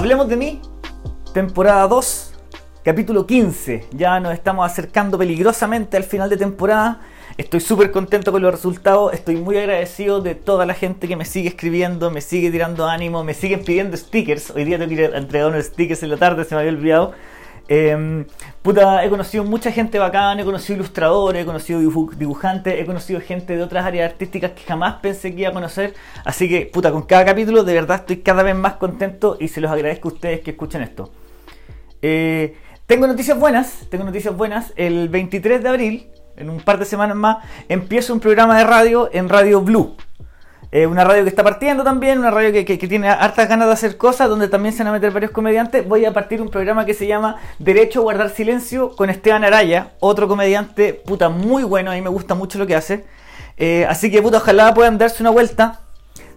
Hablemos de mí, temporada 2, capítulo 15. Ya nos estamos acercando peligrosamente al final de temporada. Estoy súper contento con los resultados, estoy muy agradecido de toda la gente que me sigue escribiendo, me sigue tirando ánimo, me siguen pidiendo stickers. Hoy día tengo que entregar unos stickers en la tarde, se me había olvidado. Em, puta, he conocido mucha gente bacán, he conocido ilustradores, he conocido dibujantes, he conocido gente de otras áreas artísticas que jamás pensé que iba a conocer. Así que, puta, con cada capítulo de verdad estoy cada vez más contento y se los agradezco a ustedes que escuchen esto. Eh, tengo noticias buenas, tengo noticias buenas. El 23 de abril, en un par de semanas más, empiezo un programa de radio en Radio Blue. Una radio que está partiendo también, una radio que, tiene hartas ganas de hacer cosas, donde también se van a meter varios comediantes. Voy a partir un programa que se llama Derecho a Guardar Silencio con Esteban Araya, otro comediante, puta, muy bueno, a mí me gusta mucho lo que hace. Eh, así que, puta, ojalá puedan darse una vuelta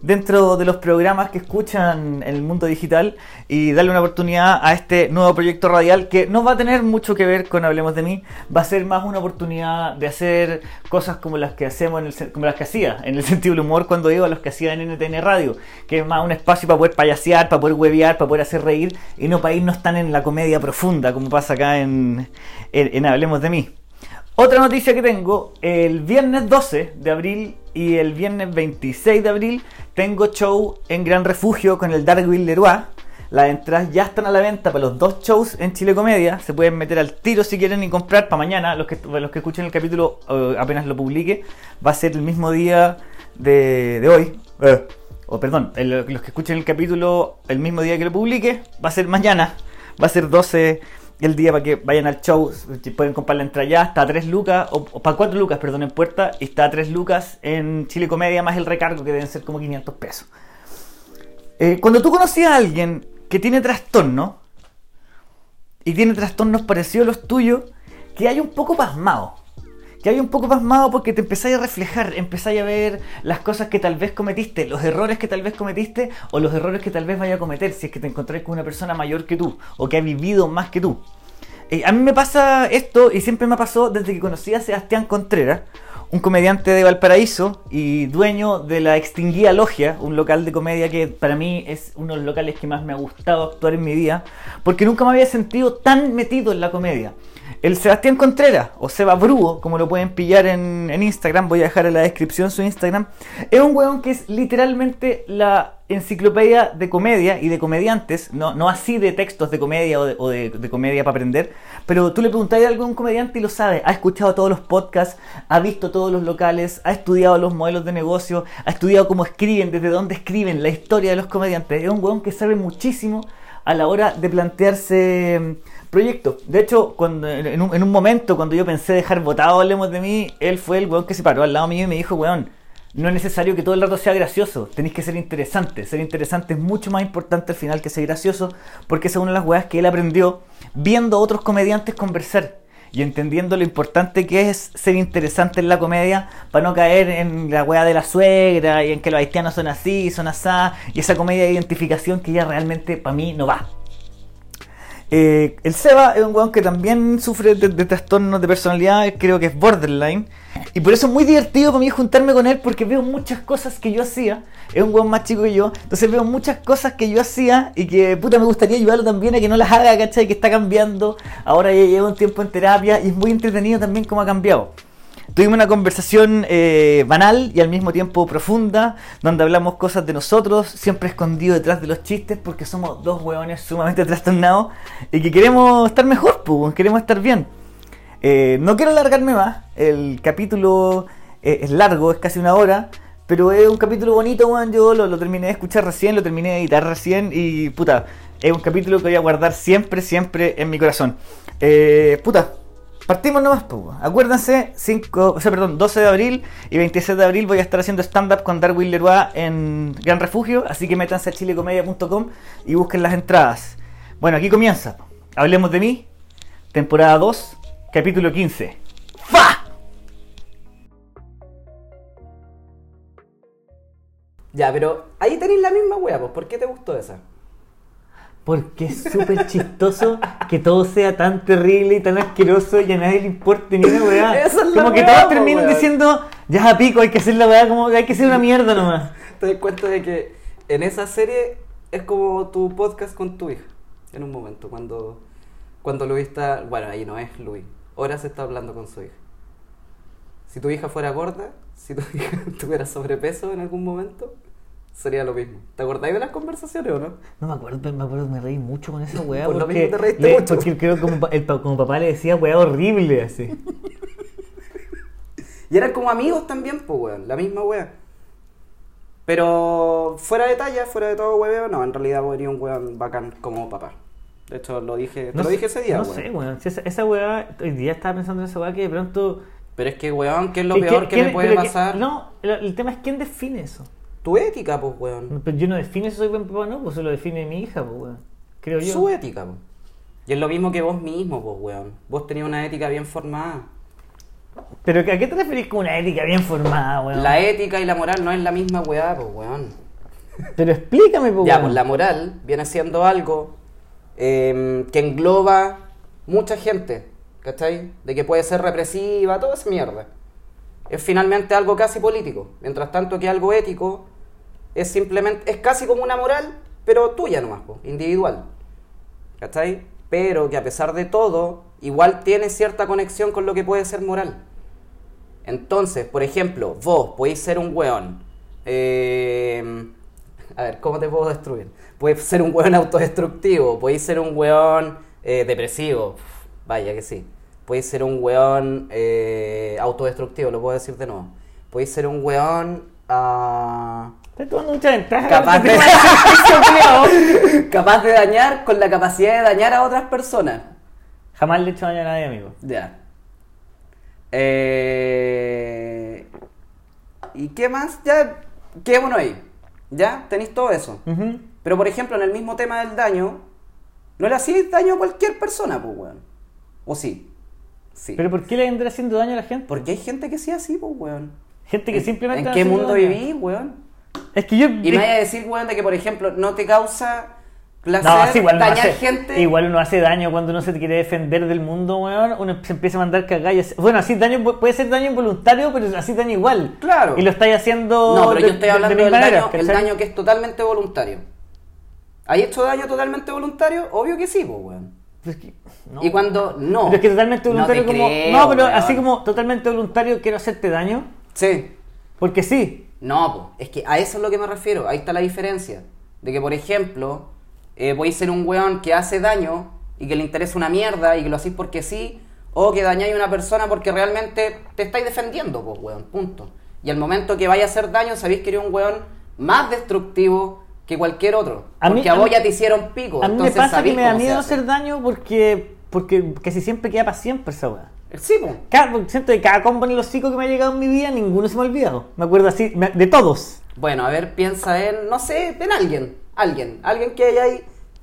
dentro de los programas que escuchan en el mundo digital y darle una oportunidad a este nuevo proyecto radial que no va a tener mucho que ver con Hablemos de mí, va a ser más una oportunidad de hacer cosas como las que hacemos, en el, como las que hacía, en el sentido del humor cuando iba a los que hacía en NTN Radio, que es más un espacio para poder payasear, para poder huevear, para poder hacer reír y no para irnos tan en la comedia profunda como pasa acá en, en Hablemos de mí. Otra noticia que tengo, el viernes 12 de abril y el viernes 26 de abril tengo show en Gran Refugio con el Darwin Leroy. Las entradas ya están a la venta para los dos shows en Chile Comedia. Se pueden meter al tiro si quieren y comprar para mañana. Los que, los que escuchen el capítulo eh, apenas lo publique. Va a ser el mismo día de, hoy. Eh, o perdón, los que escuchen el capítulo el mismo día que lo publique. Va a ser mañana. Va a ser 12 el día para que vayan al show. Pueden comprar la entrada ya, está a 3 lucas, o, para 4 lucas, perdón, en puerta, y está a 3 lucas en Chile Comedia, más el recargo que deben ser como 500 pesos. Eh, cuando tú conoces a alguien que tiene trastorno, y tiene trastornos parecidos a los tuyos, que hay un poco pasmado que hay un poco pasmado porque te empezáis a reflejar, empezáis a ver las cosas que tal vez cometiste, los errores que tal vez cometiste o los errores que tal vez vaya a cometer si es que te encontráis con una persona mayor que tú o que ha vivido más que tú. Eh, a mí me pasa esto y siempre me pasó desde que conocí a Sebastián Contreras, un comediante de Valparaíso y dueño de la extinguida Logia, un local de comedia que para mí es uno de los locales que más me ha gustado actuar en mi vida, porque nunca me había sentido tan metido en la comedia. El Sebastián Contreras, o Seba Brugo, como lo pueden pillar en, Instagram, voy a dejar en la descripción su Instagram, es un weón que es literalmente la enciclopedia de comedia y de comediantes, no, no así de textos de comedia o, de, comedia para aprender, pero tú le preguntas a algún comediante y lo sabe, ha escuchado todos los podcasts, ha visto todos los locales, ha estudiado los modelos de negocio, ha estudiado cómo escriben, desde dónde escriben, la historia de los comediantes, es un weón que sabe muchísimo a la hora de plantearse proyecto. De hecho, cuando, en, un, momento, cuando yo pensé dejar votado Hablemos de mí, él fue el weón que se paró al lado mío y me dijo, weón, no es necesario que todo el rato sea gracioso, tenéis que ser interesante. Ser interesante es mucho más importante al final que ser gracioso, porque esa es una de las weas que él aprendió viendo a otros comediantes conversar y entendiendo lo importante que es ser interesante en la comedia para no caer en la wea de la suegra y en que los haitianos son así, son asá, y esa comedia de identificación que ya realmente para mí no va. Eh, el Seba es un weón que también sufre de, trastornos de personalidad, creo que es borderline. Y por eso es muy divertido para mí juntarme con él porque veo muchas cosas que yo hacía. Es un weón más chico que yo. Entonces veo muchas cosas que yo hacía y que puta me gustaría ayudarlo también a que no las haga, ¿cachai? Que está cambiando. Ahora ya lleva un tiempo en terapia y es muy entretenido también cómo ha cambiado. Tuvimos una conversación eh, banal y al mismo tiempo profunda, donde hablamos cosas de nosotros, siempre escondido detrás de los chistes, porque somos dos hueones sumamente trastornados y que queremos estar mejor, pues, queremos estar bien. Eh, no quiero alargarme más, el capítulo eh, es largo, es casi una hora, pero es un capítulo bonito, weón. Yo lo, terminé de escuchar recién, lo terminé de editar recién y puta, es un capítulo que voy a guardar siempre, siempre en mi corazón. puta, Partimos nomás, pues. Acuérdense, 5, o sea, perdón, 12 de abril y 26 de abril voy a estar haciendo stand-up con Darwin Leroy en Gran Refugio, así que métanse a chilecomedia.com y busquen las entradas. Bueno, aquí comienza. Hablemos de mí, temporada 2, capítulo 15. ¡Fa! Ya, pero ahí tenéis la misma wea, pues. ¿Por qué te gustó esa? Porque es súper chistoso que todo sea tan terrible y tan asqueroso y a nadie le importe ni una weá. como que todos terminan diciendo, ya a pico, hay que hacer la weá, como hay que hacer una mierda nomás. Te das cuenta de que en esa serie es como tu podcast con tu hija. En un momento, cuando, cuando Luis está. Bueno, ahí no es Luis. Ahora se está hablando con su hija. Si tu hija fuera gorda, si tu hija tuviera sobrepeso en algún momento, sería lo mismo. ¿Te acordáis de las conversaciones o no? No me acuerdo, pero me acuerdo, me reí mucho con esa weá. Por lo porque mismo te reíste le- mucho. Porque creo que como, el, como papá le decía weá horrible así. Y eran como amigos también, pues, weón. La misma wea. Pero fuera de talla, fuera de todo hueveo, no, en realidad venía un weón bacán como papá. De hecho, lo dije, te lo dije ese día, No weón. sé, weón. Si esa, esa weá, hoy día estaba pensando en esa weá que de pronto. Pero es que, weón, ¿qué es lo ¿Qué- peor que me puede que- pasar? no, el tema es quién define eso. Tu ética, pues, weón. Pero yo no define si soy buen papá o no, pues eso lo define mi hija, pues weón. Creo yo. Su ética, pues. Y es lo mismo que vos mismo, pues, weón. Vos tenías una ética bien formada. Pero ¿a qué te referís con una ética bien formada, weón? La ética y la moral no es la misma weá, pues, weón. Pero explícame, pues Ya, weón. pues la moral viene siendo algo eh, que engloba mucha gente, ¿cachai? De que puede ser represiva, toda esa mierda. Es finalmente algo casi político. Mientras tanto que algo ético es simplemente, es casi como una moral, pero tuya nomás, po, individual. ¿Cachai? Pero que a pesar de todo, igual tiene cierta conexión con lo que puede ser moral. Entonces, por ejemplo, vos podéis ser un weón. eh, a ver, ¿cómo te puedo destruir? Puedes ser un weón autodestructivo, podéis ser un weón eh, depresivo. Vaya que sí. Podéis ser un weón eh, autodestructivo, lo puedo decir de nuevo. Podéis ser un weón ah, Estás tomando mucha ventaja. capaz de, capaz de dañar con la capacidad de dañar a otras personas. Jamás le he hecho daño a nadie, amigo. Ya. Eh, ¿Y qué más? Ya, quedémonos ahí. ¿Ya? Tenéis todo eso. Pero por ejemplo, en el mismo tema del daño, no le hacéis daño a cualquier persona, pues, weón. ¿O sí? Sí. Pero ¿por qué le vendrá haciendo daño a la gente? Porque hay gente que sí así, pues, weón. Gente que ¿En- simplemente ¿En qué mundo vivís, weón? Es que yo. Y me vaya a decir, weón, de que, por ejemplo, no te causa placer No, sí, igual uno, dañar hace, gente. igual uno hace daño cuando uno se quiere defender del mundo, weón. Uno se empieza a mandar cagallas. Bueno, así daño pu- puede ser daño involuntario, pero así daño igual. Claro. Y lo estáis haciendo. No, pero de- yo estoy de- hablando de del mil maneras, daño, el daño que es totalmente voluntario. ¿Hay hecho daño totalmente voluntario? Obvio que sí, pues, weón. Pero es que- no. Y cuando no. Pero es que totalmente voluntario como. creo, no, pero weón. así como totalmente voluntario quiero hacerte daño. Sí. Porque sí. No, po, es que a eso es lo que me refiero. Ahí está la diferencia. De que, por ejemplo, eh, podéis ser un weón que hace daño y que le interesa una mierda y que lo hacéis porque sí, o que dañáis a una persona porque realmente te estáis defendiendo, pues, weón, punto. Y al momento que vaya a hacer daño, sabéis que eres un weón más destructivo que cualquier otro. A porque a a vos ya te hicieron pico. A mí me pasa que me da miedo hace. hacer daño porque. Porque casi siempre queda para siempre esa weá. Sí, pues. Cada, siento que cada combo en el hocico que me ha llegado en mi vida, ninguno se me ha olvidado. Me acuerdo así, me- de todos. Bueno, a ver, piensa en, no sé, en alguien, alguien, alguien que hayáis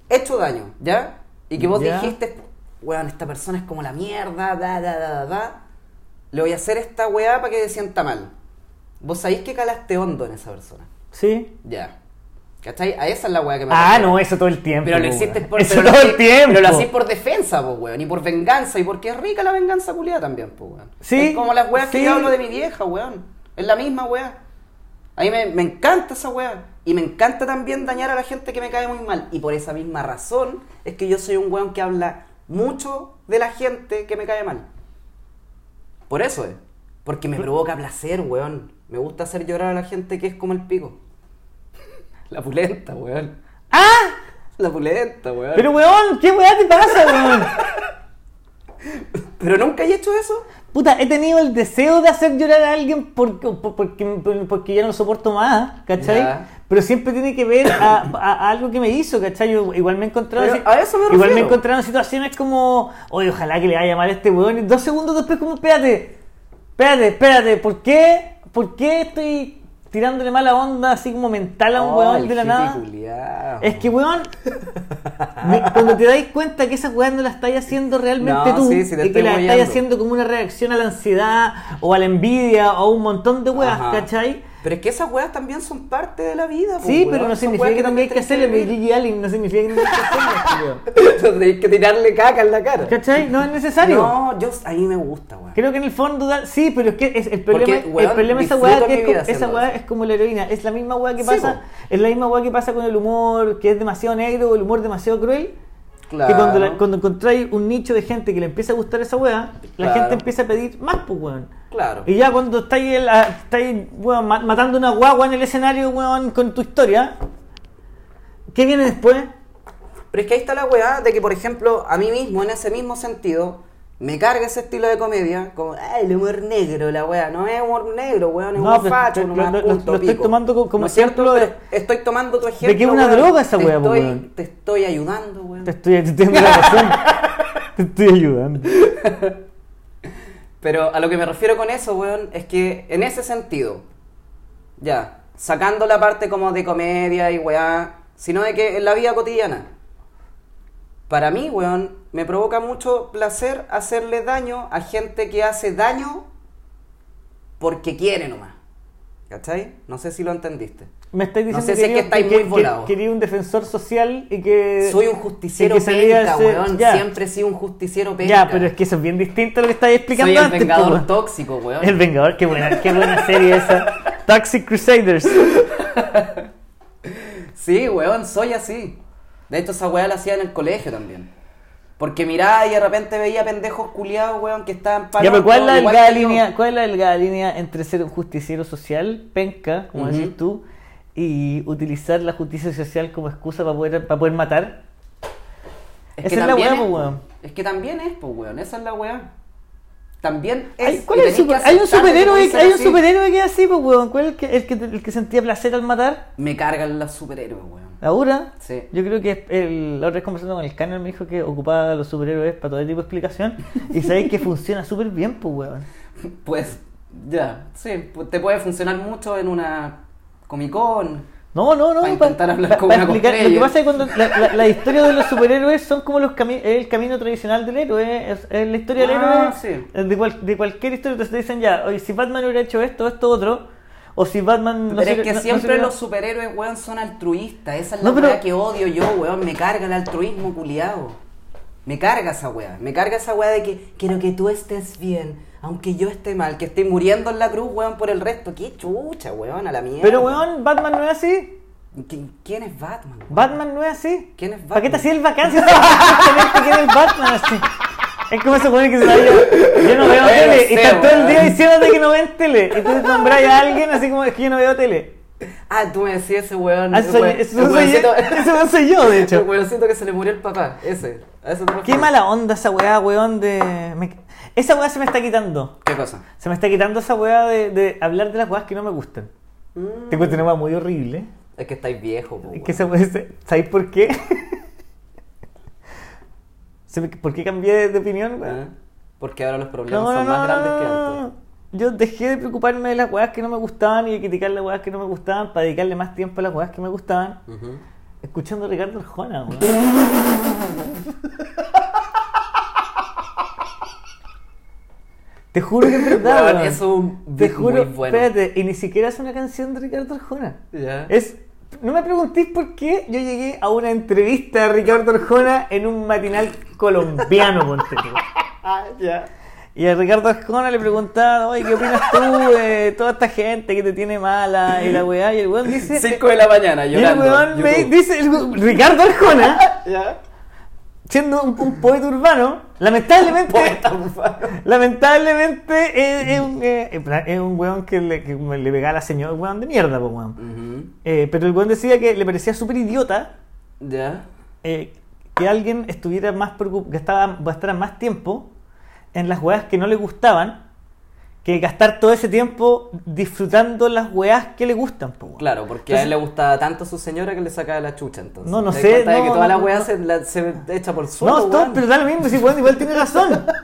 hecho daño, ¿ya? Y que vos Ya. dijiste, weón, esta persona es como la mierda, da, da, da, da, da. Le voy a hacer esta weá para que se sienta mal. Vos sabéis que calaste hondo en esa persona, ¿Sí? ya. ¿Cachai? A esa es la weá que me Ah, refiero. no, eso todo el tiempo. Pero lo po, hiciste weón. por, Eso pero lo todo el tiempo. Pero lo hacís por defensa, pues, weón. Y por venganza. Y porque es rica la venganza culiada también, pues, weón. Sí, Es como las weas que yo hablo de mi vieja, weón. Es la misma wea. A mí me, me encanta esa wea. Y me encanta también dañar a la gente que me cae muy mal. Y por esa misma razón es que yo soy un weón que habla mucho de la gente que me cae mal. Por eso es. Porque me provoca placer, weón. Me gusta hacer llorar a la gente que es como el pico. La pulenta, weón. ¡Ah! La pulenta, weón. Pero weón, ¿qué weá te pasa, weón? ¿Pero nunca he hecho eso? Puta, he tenido el deseo de hacer llorar a alguien porque, por- porque, porque ya no lo soporto más, ¿cachai? Ya. Pero siempre tiene que ver a, a- a algo que me hizo, ¿cachai? Yo igual me he encontrado Pero así- a eso me igual me he encontrado en situaciones como, oye, ojalá que le vaya mal a este weón. Y dos segundos después como, espérate, espérate, espérate, ¿por qué, ¿por qué estoy tirándole mala onda así como mental a un Oh, weón de la nada? culiao. Es que, weón, me- cuando te dais cuenta que esa weá no la estáis haciendo realmente No, tú, sí, sí, te y que estoy la estáis haciendo como una reacción a la ansiedad o a la envidia o a un montón de weas, Ajá. ¿cachai? Pero es que esas weas también son parte de la vida, po, Sí, pero no significa que también hay que hacerle. Gigi Allen, no significa que no hay que hacerle, tío. Tenés que tirarle caca en la cara. ¿Cachai? No es necesario. No, yo, a mí me gusta, weón. Creo que en el fondo da- sí, pero es que es el problema, Porque, weón, el problema de esa weá que es como, esa eso. es como la heroína, es la misma weá que pasa, es la misma weá que pasa con el humor, que es demasiado negro o el humor demasiado cruel. Claro. Que cuando, la- cuando encontráis un nicho de gente que le empieza a gustar esa weá, la Claro. gente empieza a pedir más, pues weón. Claro. Y ya cuando estáis, estáis matando una guagua en el escenario, weón, con tu historia, ¿qué viene después? Pero es que ahí está la weá de que, por ejemplo, a mí mismo, en ese mismo sentido, me carga ese estilo de comedia, como, ay, el humor negro, la weá. No es humor negro, weón, es No, humor facho, no lo- estoy tomando co- como ejemplo de- estoy tomando tu ejemplo. de que es una droga esa weá, estoy- weón. Te estoy ayudando, weón. Te estoy, te te estoy ayudando. Pero a lo que me refiero con eso, weón, es que en ese sentido, ya, sacando la parte como de comedia y weá, sino de que en la vida cotidiana, para mí, weón, me provoca mucho placer hacerle daño a gente que hace daño porque quiere nomás. ¿Cachai? No sé si lo entendiste. Me estáis No diciendo es que quería- estáis muy que, volados. quería un defensor social y que. Soy un justiciero que penca, weón. ya. Siempre he sido un justiciero penca. Ya, pero es que eso es bien distinto a lo que estáis explicando Soy el antes. vengador tóxico, weón. El Vengador, qué buena, qué buena serie esa. Toxic Crusaders. Sí, weón, soy así. De hecho, esa weá la hacía en el colegio también. Porque miraba y de repente veía pendejos culiados, weón, que estaban Ya, pero ¿cuál es, la delgada que línea, ¿cuál es la delgada línea entre ser un justiciero social, penca, como Ujú. decís tú, y utilizar la justicia social como excusa para poder, para poder matar? Es Esa que es la weá, es, po, weón. Es que también es, pues, weón. Esa es la weá. También es. Hay, ¿cuál es que super- hay un que superhéroe, ser hay un superhéroe que es así, pues, weón. ¿Cuál es el que, el, que, el que sentía placer al matar? Me cargan los superhéroes, weón. ¿Ahora? Sí. Yo creo que el, la otra vez conversando con el Scanner me dijo que ocupaba a los superhéroes para todo tipo de explicación y sabéis que funciona súper bien, pues, weón. Pues, ya, sí. Te puede funcionar mucho en una Comic Con. No, no, no. Pa' intentar hablar como pa' una explicar- Lo que pasa es que cuando la, la, la historia de los superhéroes son como los cami- el camino tradicional del héroe. Es, es la historia del Ah, héroe. sí. eh, De, cual- de cualquier historia te dicen ya, oye, si Batman hubiera hecho esto, esto, otro. O si Batman. no Pero es que no- no siempre hubiera- los superhéroes, weón, son altruistas. Esa es la No, pero- weá que odio yo, weón. Me carga el altruismo culiado. Me carga esa weá. Me carga esa weá de que quiero que tú estés bien, aunque yo esté mal, que esté muriendo en la cruz, weón, por el resto. Qué chucha, weón, a la mierda. Pero, weón, Batman no es así. ¿Qui- ¿Quién es Batman? weón? Batman no es así. ¿Quién es ¿Para qué te Batman? hacía el vacancia? ¿Quién es Batman así? Es como se pone que se vaya. Yo no veo tele. y estás todo el día weón. diciéndote que no ven tele. Y tú nombras a alguien así como es que yo no veo tele. Ah, tú me decías ese weón. Ah, ese soy- weón- eso el soy yo, soy yo, de El hecho. weoncito que se le murió el papá, ese. A te Qué mala onda esa weá, weón, de... me- Esa weá se me está quitando. ¿Qué cosa? Se me está quitando esa weá de, de hablar de las weas que no me gustan. Mm, Tengo una weá muy horrible. Es que estáis viejos, po, Es que esa weá, ¿sabéis por qué? ¿Por qué cambié de opinión? Ah, Porque ahora los problemas No, son no, más grandes no, que no, antes. Yo dejé de preocuparme de las weas que no me gustaban y de criticar las weas que no me gustaban para dedicarle más tiempo a las weas que me gustaban. Escuchando a Ricardo Arjona, weón. Te juro que es verdad, es un Te juro, muy bueno. espérate, y ni siquiera es una canción de Ricardo Arjona. Ya. Es, no me preguntéis por qué yo llegué a una entrevista de Ricardo Arjona en un matinal colombiano, ponte. Ah, ya. Y a Ricardo Arjona le preguntaba, oye, ¿qué opinas tú de toda esta gente que te tiene mala y la weá? Y el weón dice... 5 de la mañana, y el llorando. weón me dice, Ricardo Arjona, siendo un, un poeta urbano, lamentablemente... Poeta. Lamentablemente es, un, es un weón que le, que le pegaba a la señora, weón de mierda, weón. Eh, pero el weón decía que le parecía súper idiota Ya. eh, que alguien estuviera más preocupado, gastara más tiempo en las weas que no le gustaban que gastar todo ese tiempo disfrutando las weas que le gustan, po. Claro, porque a él le gustaba tanto su señora que le sacaba la chucha entonces. No, no ¿Te das sé, de no, que toda no, la no. se, la- se echa por el suelo. No, pero da lo mismo, si weón igual tiene razón.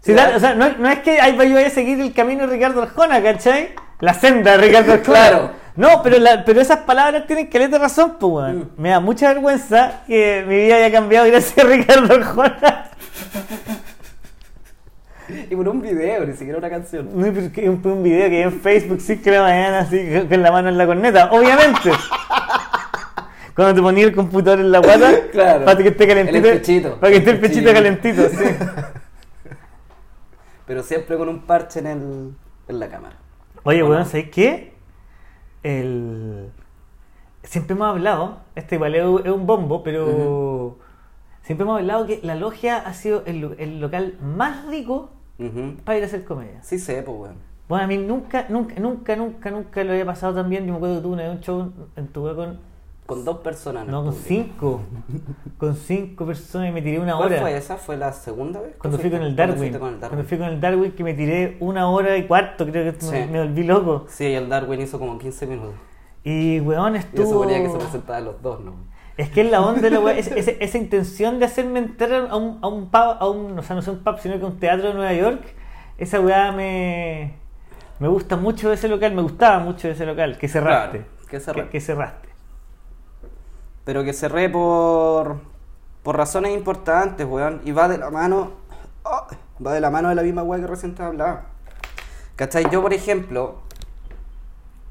Si da- o sea, no, es que ahí vaya a seguir el camino de Ricardo Arjona, ¿cachai? La senda de Ricardo Arjona. Claro. No, pero, la- pero esas palabras tienen que de razón, pues, weón. Mm. Me da mucha vergüenza que mi vida haya cambiado gracias a Ricardo Arjona. Y por un video, ni siquiera una canción. No, pero es que un, un video que hay en Facebook 5 de la mañana así con- la mano en la corneta, obviamente. Cuando te ponías el computador en la guata, Claro. para que esté calentito. Para que esté el pechito calentito, sí. Pero siempre con un parche en, el, en la cámara. Oye, ¿O weón, no? ¿sabes qué? El... Siempre hemos hablado, este igual es un- bombo, pero siempre hemos hablado que la logia ha sido el, el local más rico Para ir a hacer comedia. Sí sé, pues, weón. Bueno, a mí nunca, nunca, nunca, nunca, nunca lo había pasado tan bien. Yo me acuerdo que tuve un show en tu con... Con dos personas. No, con público. cinco. con cinco personas y me tiré una ¿Cuál hora. fue esa? ¿Fue la segunda vez? Cuando ¿Tú fui con el ¿Cuándo Darwin. con el Darwin? Cuando fui con el Darwin que me tiré una hora y cuarto, creo que Sí. me, me volví loco. Sí, el Darwin hizo como 15 minutos. Y weón Yo estuvo... suponía que se presentaban los dos, ¿no? Es que es la onda de la weá, es- es- esa intención de hacerme entrar a un, a un pub, a un, o sea, no es un pub, sino que un teatro de Nueva York, esa weá me, me gusta mucho de ese local, me gustaba mucho de ese local, que cerraste. Claro, que cerré. que cerraste. Pero que cerré por, por razones importantes, weón. Y va de la mano. oh, va de la mano de la misma weá que recién te hablaba. ¿Cachai? Yo, por ejemplo,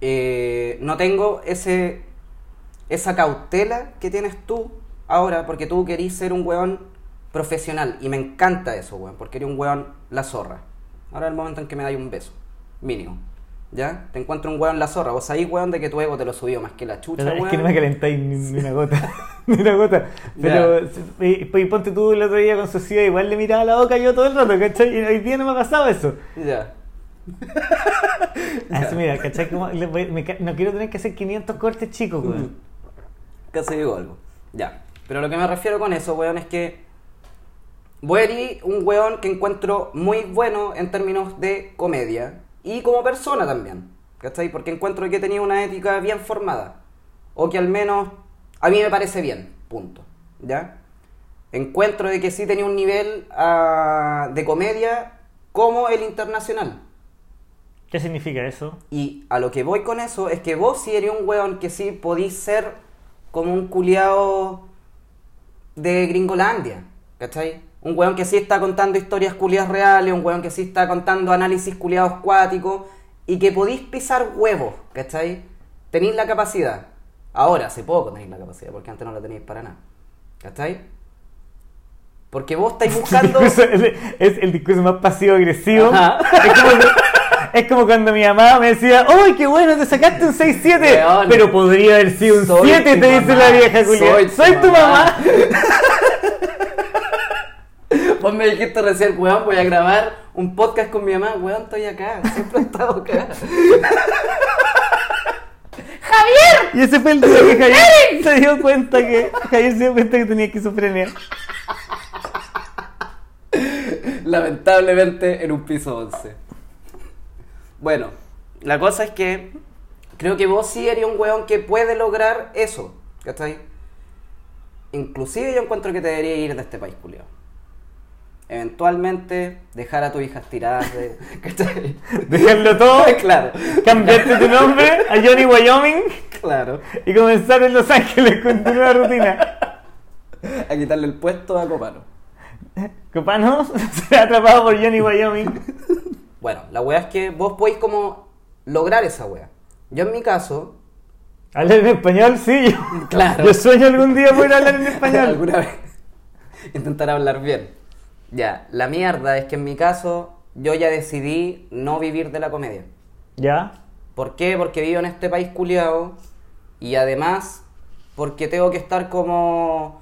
eh, no tengo ese esa cautela que tienes tú ahora, porque tú querís ser un weón profesional. Y me encanta eso, weón, porque eres un weón la zorra. Ahora es el momento en que me dais un beso, mínimo. ¿Ya? Te encuentro un weón la zorra. Vos ahí, weón, de que tu ego te lo subió más que la chucha, es que no me calentáis ni, ni una gota, ni una gota. Pero y, y ponte tú el otro día con Sociedad, igual le miraba la boca yo todo el rato, ¿cachai? Y hoy día no me ha pasado eso. Ya. Así, mira, ¿cachai? Como me no quiero tener que hacer 500 cortes chicos, weón. Casi digo algo. Ya. Pero lo que me refiero con eso, weón, es que Boeri, un weón que encuentro muy bueno en términos de comedia y como persona también. ¿Cachai? Porque encuentro que tenía una ética bien formada. O que al menos a mí me parece bien. Punto. ¿Ya? Encuentro de que sí tenía un nivel ah, de comedia como el internacional. ¿Qué significa eso? Y a lo que voy con eso es que vos sí eres un weón que sí podís ser como un culiao de Gringolandia, ¿cachai? Un weón que sí está contando historias culiadas reales, un weón que sí está contando análisis culiados cuáticos y que podís pisar huevos, ¿cachai? Tenéis la capacidad. Ahora, hace poco tenéis la capacidad, porque antes no la tenéis para nada, ¿cachai? Porque vos estáis buscando... Es, es el discurso más pasivo-agresivo. Es como, es como cuando mi mamá me decía, ¡Uy, qué bueno! Te sacaste un 6-7. Weón. Pero podría haber sido un Soy 7, tu te dice mamá. la vieja Julia. Soy Soy, tu mamá". mamá. Vos me dijiste recién, weón, voy a grabar un podcast con mi mamá. Weón, estoy acá, siempre he estado acá. Y ese fue el día que Javier se dio cuenta que Javier se dio cuenta que tenía esquizofrenia. Lamentablemente en un piso 11. Bueno, la cosa es que creo que vos sí eres un weón que puede lograr eso, ¿cachai? Inclusive yo encuentro que te debería ir de este país, culiao. Eventualmente dejar a tus hijas tiradas de... ¿cachai? Dejarlo todo, claro. cambiarte tu nombre a Johnny Wyoming Claro. y comenzar en Los Ángeles con tu nueva rutina. A quitarle el puesto a Copano. Copano será atrapado por Johnny Wyoming. Bueno, la weá es que vos podéis como lograr esa weá. Yo en mi caso, ¿Hablar en español? Sí. Yo, Claro. yo sueño algún día poder hablar en español. alguna vez intentar hablar bien. Ya, la mierda es que en mi caso yo ya decidí no vivir de la comedia. ¿Ya? ¿Por qué? Porque vivo en este país culiado y además porque tengo que estar como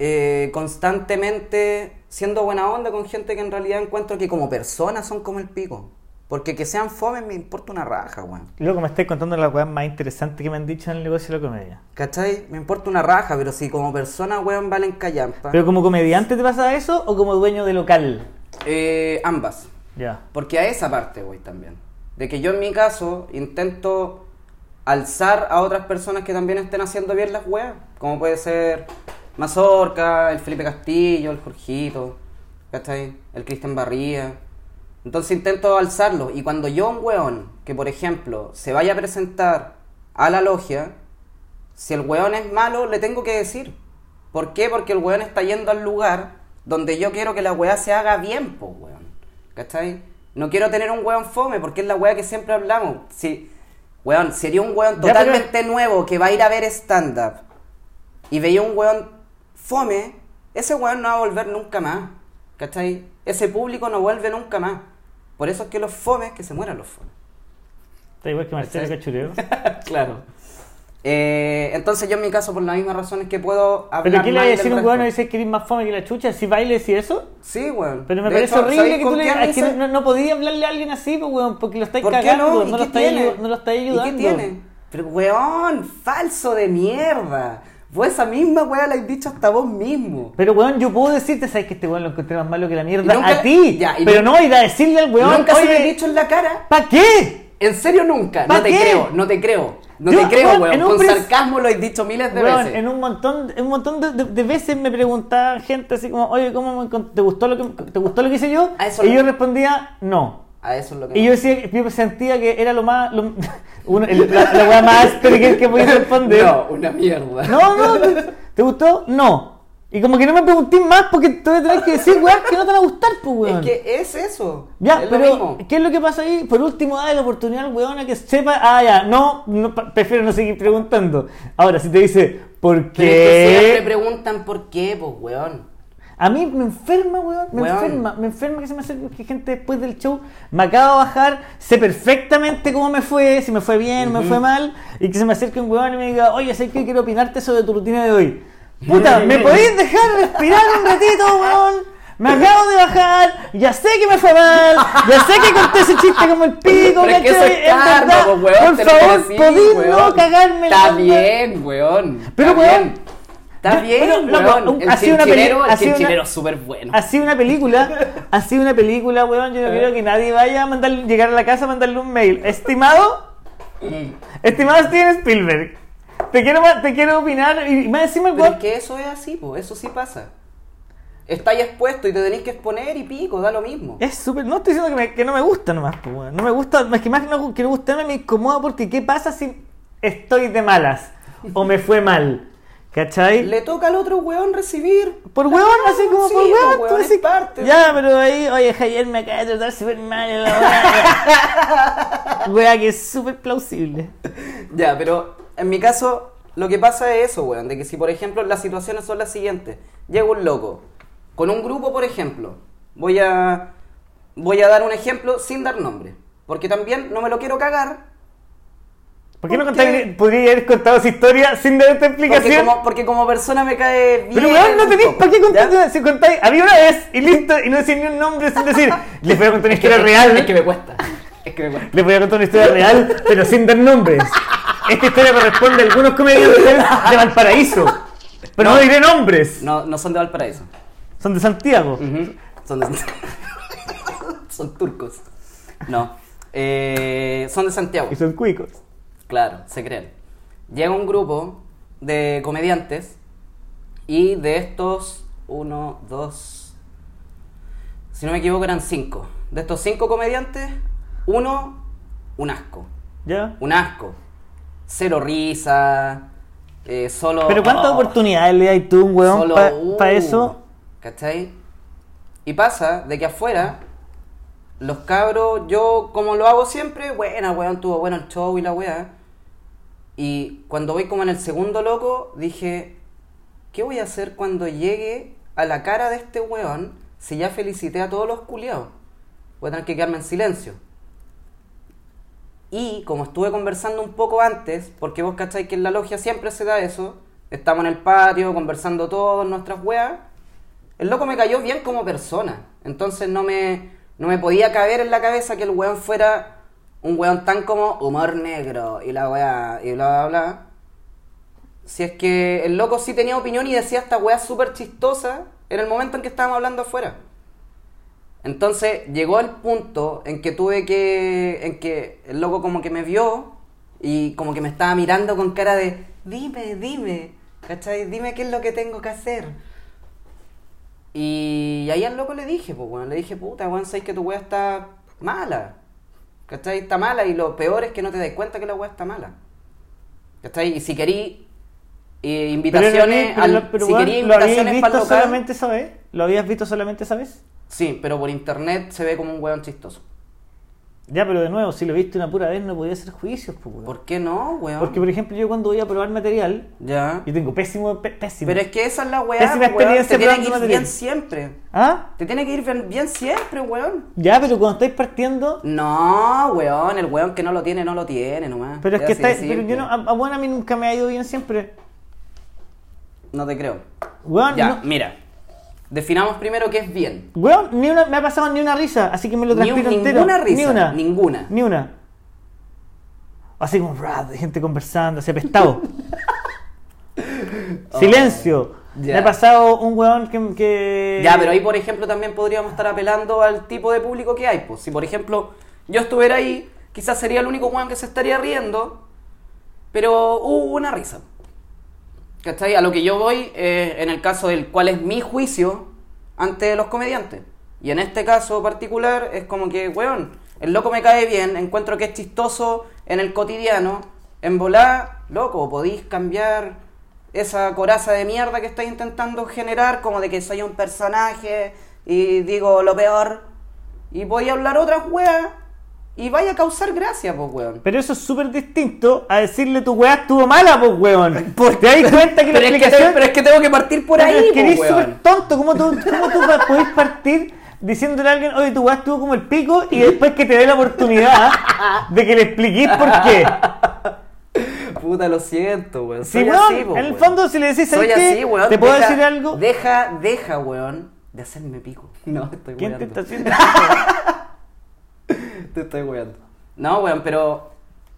eh, constantemente siendo buena onda con gente que en realidad encuentro que como personas son como el pico. Porque que sean fome me importa una raja, weón. Luego me estáis contando las weas más interesantes que me han dicho en el negocio de la comedia. ¿Cachai? Me importa una raja, pero si como persona, weón, valen callampa. ¿Pero como comediante te pasa eso o como dueño de local? Eh, ambas. Ya. Porque a esa parte voy también. De que yo en mi caso intento alzar a otras personas que también estén haciendo bien las weas. Como puede ser Mazorca, el Felipe Castillo, el Jorgito, ¿cachai? El Cristian Barría. Entonces intento alzarlos. Y cuando yo un weón, que por ejemplo, se vaya a presentar a la logia, si el weón es malo, le tengo que decir. ¿Por qué? Porque el weón está yendo al lugar donde yo quiero que la weá se haga bien, pues weón. ¿cachai? No quiero tener un weón fome porque es la weá que siempre hablamos. Si, weón, sería un weón Ya, pero- totalmente nuevo que va a ir a ver stand-up y veía un weón fome, ese weón no va a volver nunca más, ¿cachai? Ese público no vuelve nunca más. Por eso es que los fomes, que se mueran los fomes. Está igual que Marcelo Cachureo. claro. Eh, entonces yo en mi caso, por las mismas razones que puedo hablar ¿Pero qué le voy a decir a un weón y dice que eres más fome que la chucha? ¿Si bailes y eso? Sí, weón. Pero me De parece hecho, horrible ¿sabéis que tú le es que no, no podía hablarle a alguien así, pues, weón, porque lo estáis ¿Por cagando, no? no lo estáis ayudando. ¿Y qué tiene? Pero, weón, falso de mierda. Vos esa misma weá la has dicho hasta vos mismo. Pero weón, yo puedo decirte, sabes que este weón lo encontré más malo que la mierda nunca- a ti. ya, pero nu- no ir a decirle al weón, nunca se lo he oye, dicho en la cara. ¿para qué? En serio, nunca. ¿Pa No te qué? creo, no te creo. No Yo, te creo, weón, weón. Con sarcasmo lo he dicho miles de Weón, veces. en un montón, en un montón de, de- de veces me preguntaba gente así como, oye, ¿cómo me te gustó lo que te gustó lo que hice yo? Y yo respondía, no. A eso es lo que Y me- yo decía, yo sentía que era lo más, lo- el- la, la weá más que, que podía responder. No, una mierda. No, no, ¿te, te gustó? No. Y como que no me pregunté más porque te voy a tener que decir, weón, que no te van a gustar, pues, weón. Es que es eso. Ya, es pero. ¿qué es lo que pasa ahí? Por último, dale la oportunidad al weón a que sepa, ah, ya, no, no, prefiero no seguir preguntando. Ahora, si te dice, ¿por Pero es que siempre qué? preguntan por qué, pues, weón. A mí me enferma, weón, me Weón. enferma, me enferma que se me acerque que gente después del show, me acaba de bajar, sé perfectamente cómo me fue, si me fue bien, me fue mal, y que se me acerque un weón y me diga, oye, sé que quiero opinarte sobre tu rutina de hoy. Puta, ¿me podéis dejar respirar un ratito, weón? Me acabo de bajar, ya sé que me fue mal, ya sé que conté ese chiste como el pico, Pero que es verdad, pues, weón. por favor, podéis no cagarme la Está bien, weón. Pero, weón. Está bien, loco, weón. El ha sido una el chinchilero súper bueno. Ha sido una película, ha sido una película, weón. Yo no quiero que nadie vaya a mandar, llegar a la casa a mandarle un mail. Estimado, estimado Steven Spielberg, te quiero, te quiero opinar y más encima el Pero es que eso es así, pues, eso sí pasa. Estáis expuesto y te tenéis que exponer y pico, da lo mismo. Es súper, no estoy diciendo que, me- que no me gusta nomás, weón. No me gusta, es que más que no, que no gustarme me incomoda porque ¿qué pasa si estoy de malas o me fue mal? ¿Cachai? Le toca al otro weón recibir. Por huevón, así como sí, por pues, weón, tú es decís, parte. Ya, pero ahí, oye, Javier me acaba de tratar súper mal la weá. Wea que es súper plausible. Ya, pero en mi caso, lo que pasa es eso, weón. De que si, por ejemplo, las situaciones son las siguientes. Llega un loco. Con un grupo, por ejemplo. Voy a. Voy a dar un ejemplo sin dar nombre. Porque también no me lo quiero cagar. ¿Por qué no ¿Por contáis- podría haber contado esa historia sin dar esta Porque explicación? como, porque como persona me cae bien. Pero weón, no tenéis para qué contar. Si contáis, había una vez y listo, y no decís ni un nombre sin decir, les voy a contar una historia Es que- real. Es que me cuesta. Es que me cuesta. Les voy a contar una historia real, pero sin dar nombres. Esta historia corresponde a algunos comediantes de Valparaíso. Pero no, No. diré nombres. No, no son de Valparaíso. Son de Santiago. Son de... son turcos. No. Eh, son de Santiago. Y son cuicos. Claro, se creen. Llega un grupo de comediantes y de estos, uno, dos, si no me equivoco eran cinco. De estos cinco comediantes, uno, un asco. ¿Ya? Un asco. Cero risa, eh, solo... Pero ¿cuántas oh, oportunidades le das tú, un weón, para uh, eso? ¿Cachai? Y pasa de que afuera, los cabros, yo como lo hago siempre, buena, weón, tuvo bueno el show y la weá. Y cuando voy como en el segundo loco, dije, ¿qué voy a hacer cuando llegue a la cara de este weón si ya felicité a todos los culiados? Voy a tener que quedarme en silencio. Y como estuve conversando un poco antes, porque vos cacháis que en la logia siempre se da eso, estamos en el patio conversando todos nuestras weas, el loco me cayó bien como persona. Entonces no me, no me podía caber en la cabeza que el weón fuera un weón tan como humor negro y la wea y bla bla bla. Si es que el loco sí tenía opinión y decía esta wea súper chistosa en el momento en que estábamos hablando afuera. Entonces llegó el punto en que tuve que. en que el loco como que me vio y como que me estaba mirando con cara de. Dime, dime, ¿cachai? Dime qué es lo que tengo que hacer. Y ahí al loco le dije, pues, weón, le dije, puta, weón, sabes que tu weá está mala. ¿Cachai? Está mala y lo peor es que no te das cuenta que la weá está mala. ¿Cachai? Y si querí eh, invitaciones, pero, al- pero, si querí ¿lo invitaciones visto para el local, solamente esa vez? ¿Lo habías visto solamente esa vez? Sí, pero por internet se ve como un weón chistoso. Ya, pero de nuevo, si lo viste una pura vez, no podía hacer juicios, pues, weón. ¿Por qué no, weón? Porque, por ejemplo, yo cuando voy a probar material, Ya. yo tengo pésimo, pésimo. Pero es que esa es la weá, Pésima weón. experiencia Te tiene que ir material. bien siempre. ¿Ah? Te tiene que ir bien, bien siempre, weón. Ya, pero cuando estáis partiendo, No, weón, el weón que no lo tiene, no lo tiene nomás. pero es que estáis, pero yo no, a, a bueno, a mí nunca me ha ido bien siempre. No te creo. Weón, Ya, no- mira. Definamos primero qué es bien. weón, ni una, me ha pasado ni una risa, así que me lo Ni transpiro entero. ninguna risa, Ni una. ninguna. Ni una. Así como, de gente conversando, así apestado. Silencio. ya. Me ha pasado un weón que, que- Ya, pero ahí, por ejemplo, también podríamos estar apelando al tipo de público que hay. Pues si, por ejemplo, yo estuviera ahí, quizás sería el único weón que se estaría riendo, pero hubo una risa. ¿Cachai? A lo que yo voy, en el caso del cuál es mi juicio ante los comediantes. Y en este caso particular, es como que, weón, el loco me cae bien, encuentro que es chistoso en el cotidiano. En volar, loco, podéis cambiar esa coraza de mierda que estáis intentando generar, como de que soy un personaje y digo lo peor. Y voy a hablar otras weas y vaya a causar gracia, pues, weón. Pero eso es súper distinto a decirle tu weá estuvo mala, pues weón. ¿Te das cuenta que la Pero es que, explicación... tengo, pero es que tengo que partir por Pero ahí, es que eres súper tonto. ¿Cómo tú, cómo tú podés partir diciéndole a alguien, oye, tu weá estuvo como el pico y después que te dé la oportunidad de que le expliquís por qué? Puta, lo siento, weón. Sí, Soy weón, así, po, en el fondo si le decís, Soy así, weón. ¿Te puedo Deja- decir algo? Deja, deja, weón, de hacerme pico. No, estoy ¿Quién te weando. está haciendo pico? Te estoy weando. No, weón, pero...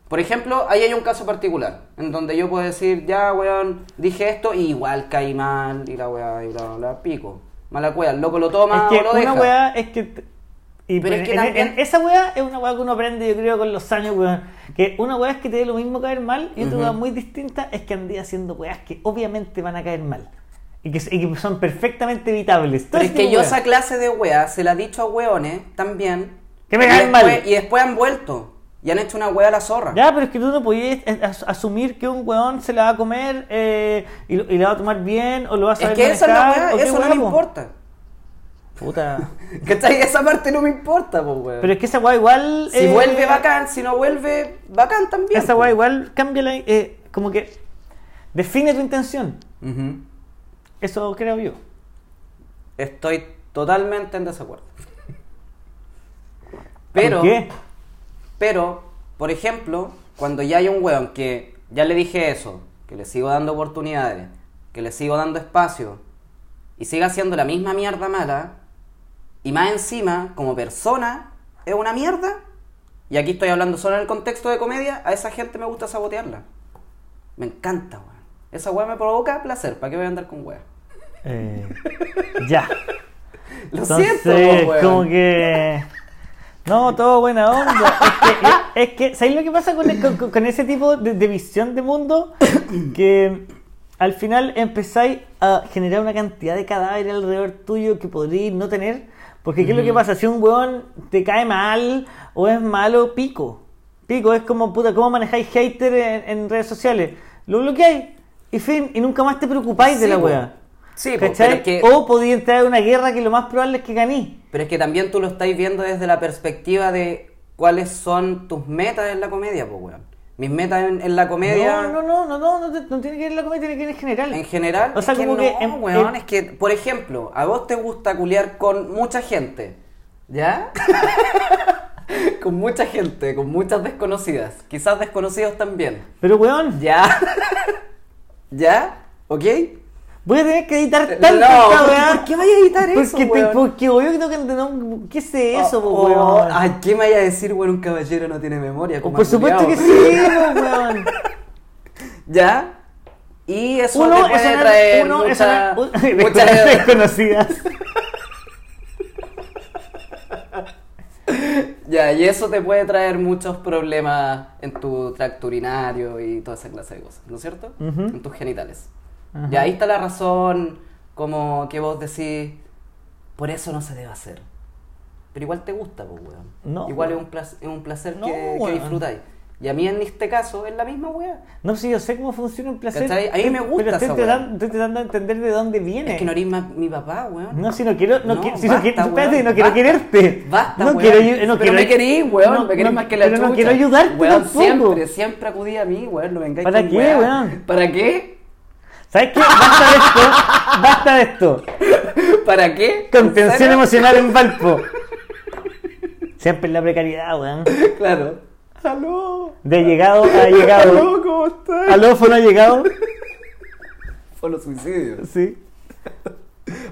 Por ejemplo, ahí hay un caso particular, en donde yo puedo decir, ya, weón, dije esto y igual caí mal, y la weá, y bla, bla, pico. Mala weá, el loco lo toma Es que o lo una deja. weá es que... Y Pero en- es que en- también- en- esa weá es una weá que uno aprende, yo creo, con los años, weón. Que una weá es que te dé lo mismo caer mal y otra Ujú. weá muy distinta es que andé haciendo weás que obviamente van a caer mal. Y que, y que son perfectamente evitables. Todo Pero es que yo esa clase de weá se la he dicho a weones también. Que me y caen después- mal. Y después han vuelto. Y han hecho una weá a la zorra. Ya, pero es que tú no podías eh, as- asumir que un weón se la va a comer eh, y, y la va a tomar bien o lo va a Es saber que esa es la qué eso no me po. importa. Puta. ¿Cachai? Esa parte no me importa, pues, weón. Pero es que esa weá igual... Si eh, vuelve bacán, si no vuelve, bacán también. Esa weá igual cambia la... eh, como que define tu intención. Eso creo yo. Estoy totalmente en desacuerdo. Pero, ¿Por qué? pero, por ejemplo, cuando ya hay un weón que ya le dije eso, que le sigo dando oportunidades, que le sigo dando espacio, y sigue haciendo la misma mierda mala, y más encima, como persona, es una mierda, y aquí estoy hablando solo en el contexto de comedia, a esa gente me gusta sabotearla. Me encanta, weón. Esa weá me provoca placer, ¿para qué voy a andar con weá? Eh, ya. Lo Entonces, siento, weón. como que... No, todo buena onda. Es que, es que ¿sabes lo que pasa con, con- con ese tipo de, de visión de mundo? Que al final empezáis a generar una cantidad de cadáveres alrededor tuyo que podríais no tener. Porque ¿qué es lo que pasa? Si un weón te cae mal o es malo, pico. Pico, es como, puta, ¿cómo manejáis hater en, en redes sociales? Lo bloqueáis y fin, y nunca más te preocupáis de la weá. Sí, pero es que- O podía entrar en una guerra que lo más probable es que ganí. Pero es que también tú lo estáis viendo desde la perspectiva de cuáles son tus metas en la comedia, pues, weón. Mis metas en, en la comedia, No, no, no, no, no, no, no tiene que ver en la comedia, tiene que ver en general. en general, O sea, es que como no, que en- weón, en- es que, por ejemplo, a vos te gusta culiar con mucha gente, ¿ya? con mucha gente, con muchas desconocidas, quizás desconocidos también, Pero weón, ¿ya? ¿Ya? ¿Ok? Voy a tener que editar No, tanto esta ¿por- weá. ¿por qué vaya a editar eso, Porque, te- weón? porque obvio que tengo que no, ¿Qué es eso, Oh, oh, weón? Ay, ¿qué me vaya a decir, weón? Un caballero no tiene memoria. Oh, por supuesto que sí, weón. ¿Ya? Y eso Uno te puede traer uno mucha- una, mucha- desconocidas. Ya, y eso te puede traer muchos problemas en tu tracto urinario y toda esa clase de cosas, ¿no es cierto? Ujú. En tus genitales. Ajá. Y ahí está la razón, como que vos decís, por eso no se debe hacer. Pero igual te gusta, pues, weón. No, igual weón. es un placer, es un placer No, que, disfrutáis. Y a mí en este caso es la misma weá. No, sí, yo sé cómo funciona un placer. ¿Cachai? A mí me gusta Pero estoy tratando, weá. estoy tratando de entender de dónde viene. Es que no eres más mi papá, weón. No, si no quiero, no, No, quiero, si no quiero, espérate, no quiero quererte. Basta, no weón. quiero, no pero quiero, me querís, weón. no, me querís más que la pero no quiero ayudarte Weón, tampoco. siempre, siempre acudí a mí, weón. No vengáis ¿Para qué, weón? ¿Para qué? ¿Sabes qué? Basta de esto, basta de esto. ¿Para qué? Contención emocional en Valpo. Siempre en la precariedad, weón. Claro. Aló. De llegado a llegado. Aló, ¿cómo estás? Alófono ha llegado. Fue los suicidios. Sí.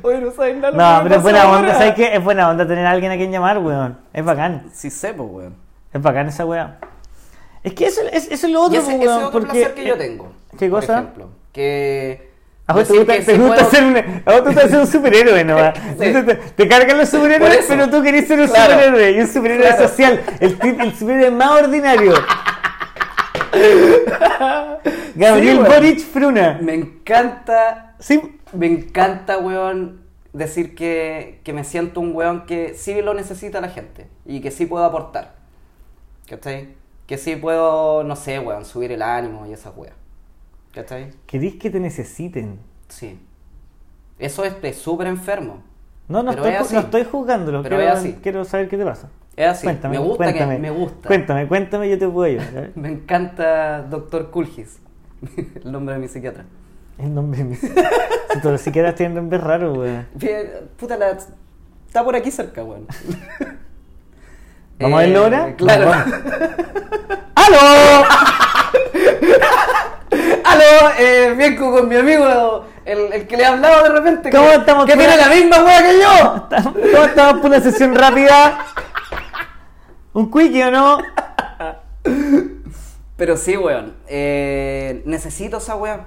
Oye, no sabes nada. No, pero es buena onda. ¿sabes qué? Es buena onda tener a alguien a quien llamar, weón. Es bacán. Sí, sepo, weón. Es bacán esa weá. Es que eso, es, eso es lo otro, Y ese, po, ese weón, es otro porque... placer que yo tengo. ¿Qué por cosa? ejemplo, que. A vos te gusta, que te si gusta puedo- ser un, a vos te gusta ser un superhéroe, ¿no? va? Sí. Te, te- cargan los superhéroes, pero tú querés ser un Claro. superhéroe y un superhéroe Claro. social. El, superhéroe más ordinario. Gabriel Sí. Boric Fruna. Me encanta Sí, Me encanta, weón, decir que, que me siento un weón que sí lo necesita la gente y que sí puedo aportar. ¿Cachai? Que sí puedo, no sé, weón, subir el ánimo y esas weas. ¿Cachai? querés que te necesiten. Sí. Eso es de súper enfermo. No, no estoy, es no estoy juzgándolo. Pero quiero, es así. quiero saber qué te pasa. Es así. Cuéntame, me gusta cuéntame. que me gusta. Cuéntame, cuéntame, yo te puedo ayudar. Me encanta Doctor Kulgis, el nombre de mi psiquiatra. El nombre de mi... Si todos los psiquiatras tienen nombres raros, weón. Puta, la... está por aquí cerca, weón. ¿Vamos a verlo ahora? Claro. Vamos. ¡Aló! Aló, eh, con mi amigo, el, el que le he hablado de repente. ¿Cómo que, estamos, Que pura- tiene la misma wea que yo. ¿Cómo estamos por una sesión rápida? ¿Un quickie o no? Pero sí, weón. eh, necesito esa wea.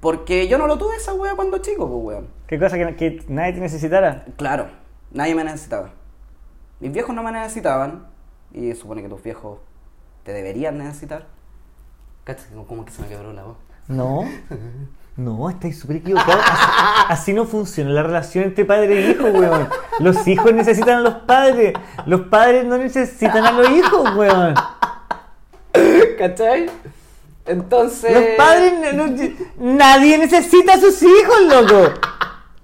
Porque yo no lo tuve esa wea cuando chico, pues, weón. ¿Qué cosa que, que nadie te necesitara? Claro, nadie me necesitaba. Mis viejos no me necesitaban. Y supone que tus viejos te deberían necesitar. Cacha, como que se me quebró la voz. No. No, estáis súper equivocados. Así, así no funciona la relación entre padre e hijo, weón. Los hijos necesitan a los padres. Los padres no necesitan a los hijos, weón. ¿Cachai? Entonces. Los padres, no- no- nadie necesita a sus hijos, loco.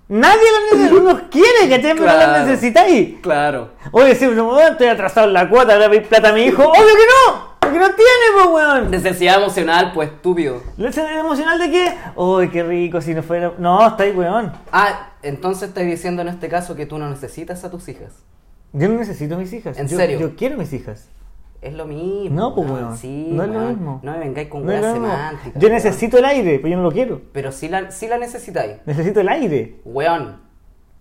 Nadie los, nece- los quiere, ¿cachai? Pero Claro. los necesitáis. Claro. Oye, si no, estoy atrasado en la cuota, ahora pedir plata a mi hijo. ¡Obvio que no! Porque no tiene, pues, weón. Necesidad emocional, pues estúpido. ¿La necesidad emocional de qué? ¡Uy, qué rico! Si no fuera. No, está ahí, weón. Ah, entonces estás diciendo en este caso que tú no necesitas a tus hijas. Yo no necesito a mis hijas. ¿En Yo- serio? Yo quiero mis hijas. Es lo mismo. No, pues, weón. Sí, No es lo weón. mismo. No me vengáis con No weas semánticas. Yo weón. necesito el aire, pero yo no lo quiero. Pero sí la, sí la necesitáis. Necesito el aire. Weón.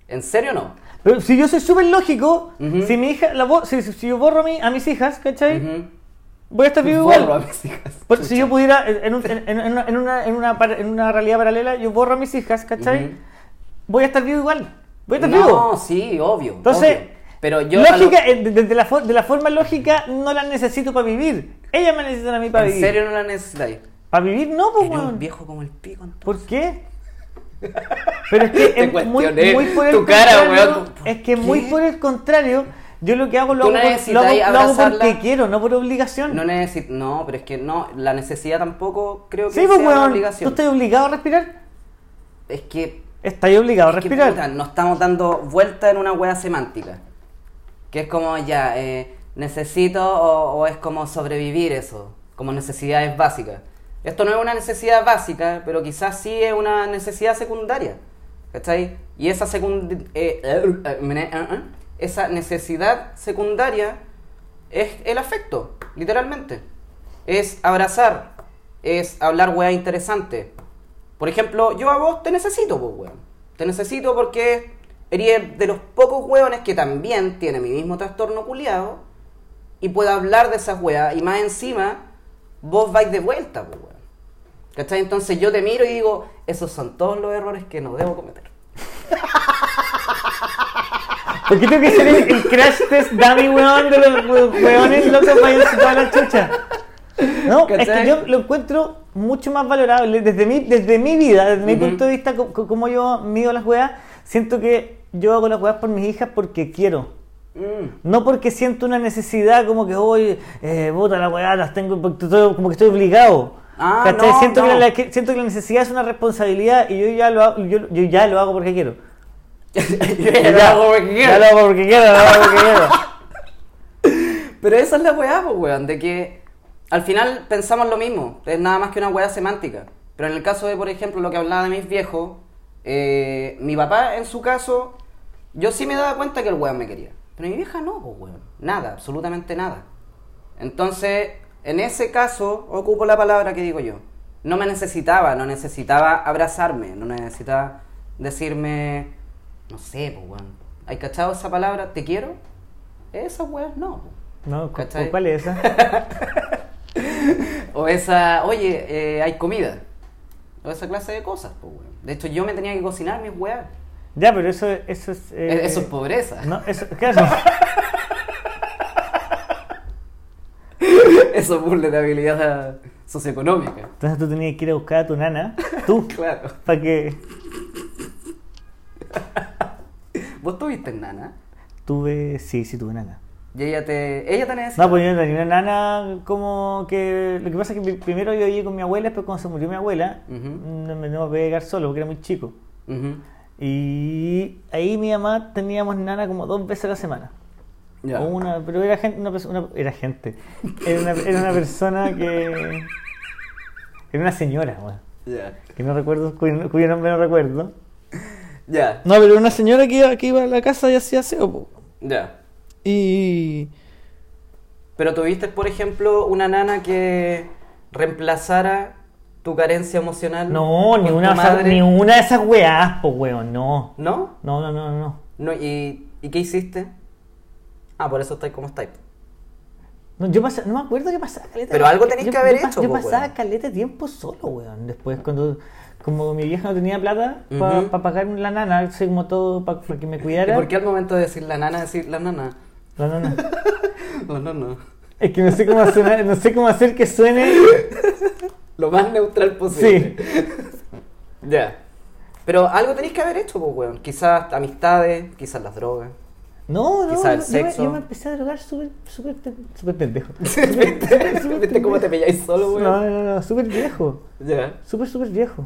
¿En serio no? Pero si yo soy súper lógico, Ujú. si mi hija, la si, si yo borro a, mi- a mis hijas, ¿cachai? Ujú. Voy a estar vivo Borro igual. a mis hijas. Por- si yo pudiera, en, un- en- en una, en, una, en, una, en realidad paralela, yo borro a mis hijas, ¿cachai? Ujú. Voy a estar vivo igual. Voy a estar No, vivo. sí, obvio. Entonces, obvio. Pero yo. a lo- lógica, eh, de, de la, de la forma lógica, no las necesito para vivir. Ellas me necesitan a mí para ¿En vivir. serio no la necesitáis? Para vivir, no, pues, Eres un viejo como el pico, entonces. ¿Por qué? Pero es que Te es muy, muy por el tu cara, weón. Es que ¿Por muy qué? por el contrario, yo lo que hago lo Tú hago, por- lo hago, lo hago porque quiero, no por obligación. No necesito. No, pero es que no, la necesidad tampoco creo que sí, sea pues, una weón. ¿Tú obligación. estás obligado a respirar? Es que Estás obligado a Es respirar. puta, nos estamos dando vuelta en una wea semántica. Que es como ya, eh, necesito o, o es como sobrevivir eso, como necesidades básicas. Esto no es una necesidad básica, pero quizás sí es una necesidad secundaria. ¿Cachai? Y esa, secund eh, eh, esa necesidad secundaria es el afecto, literalmente. Es abrazar, es hablar weá interesante. Por ejemplo, yo a vos te necesito, pues. Te necesito porque eres de los pocos weones que también tiene mi mismo trastorno culiado y puedo hablar de esas weas y más encima vos vais de vuelta, pues, weón. ¿Cachai? Entonces yo te miro y digo, esos son todos los errores que no debo cometer. ¿Por qué tengo que ser el, el crash test dummy, weón, de los we- weones locos vayan toda la chucha? No, es que yo lo encuentro mucho más valorable desde mi, desde mi vida, desde mi punto de vista, co- co- como yo mido las weas, siento que yo hago las weas por mis hijas porque quiero. Mm. No porque siento una necesidad como que hoy, eh, puta la weá, las tengo, porque estoy- como que estoy obligado. Ah, siento, no. Que la, siento que la necesidad es una responsabilidad y yo ya lo hago, yo, yo ya lo hago porque quiero. Yo lo hago porque Ya lo hago porque quiero, lo hago porque quiero. Pero esa es la weá, pues, weón, de que al final pensamos lo mismo, es nada más que una weá semántica. Pero en el caso de, por ejemplo, lo que hablaba de mis viejos, eh, mi papá, en su caso, yo sí me daba cuenta que el weón me quería. Pero mi vieja no, pues, weón. Nada, absolutamente nada. Entonces, en ese caso, ocupo la palabra que digo yo. No me necesitaba, no necesitaba abrazarme, no necesitaba decirme, no sé, pues, weón. ¿Hay cachado esa palabra? ¿Te quiero? Esas weas no. No, ¿cu- ¿Cachai? ¿cuál es esa? O esa, oye, eh, hay comida. O esa clase de cosas, pues, weón. De hecho, yo me tenía que cocinar mis weas. Ya, pero eso, eso es... eh, E- Eso es pobreza. No, eso, claro. Eso es vulnerabilidad socioeconómica. Entonces tú tenías que ir a buscar a tu nana, tú, Claro. para que ¿Vos tuviste nana? tuve... Sí, sí, tuve nana. Y ella te... Ella te necesitaba. No, pues yo tenía una nana como que... Lo que pasa es que pri- primero yo viví con mi abuela, después cuando se murió mi abuela, Ujú. no me no podía quedar solo porque era muy chico. Y ahí mi mamá teníamos nana como dos veces a la semana. Ya. O una, pero era gente, una, una- era gente. Era una, era una persona que... Era una señora, weón. Ya. Que no recuerdo, cuyo, cuyo nombre no recuerdo. Ya. No, pero una señora que iba, que iba a la casa y hacía aseo, po. Ya. Y... Pero tuviste, por ejemplo, una nana que reemplazara tu carencia emocional. No, ni una, de esas- madre? ni una de esas weás, po, weón, no. ¿No? No, no, no, no. no ¿y, ¿Y qué hiciste? Ah, por eso estáis como estáis. No, yo pasa- no me acuerdo qué pasaba caleta. Pero algo tenés yo- que haber yo hecho, Yo po, pasaba weón. caleta tiempo solo, weón. Después, cuando como mi vieja no tenía plata para Ujú. pagar la nana, así como todo para que me ¿Y cuidara. por qué al momento de decir la nana decir la nana? La nana. La nana. Es que no sé cómo hacer, no sé cómo hacer que suene. Lo más neutral posible. Ya. Pero algo tenéis que haber hecho, pues, weón. Quizás amistades, quizás las drogas. No, no, el yo, yo me, sexo. yo me empecé a drogar súper, súper, pen- súper pendejo. ¿Viste cómo te pilláis solo, No, weón? no, no, súper viejo. Ya. Súper, súper viejo.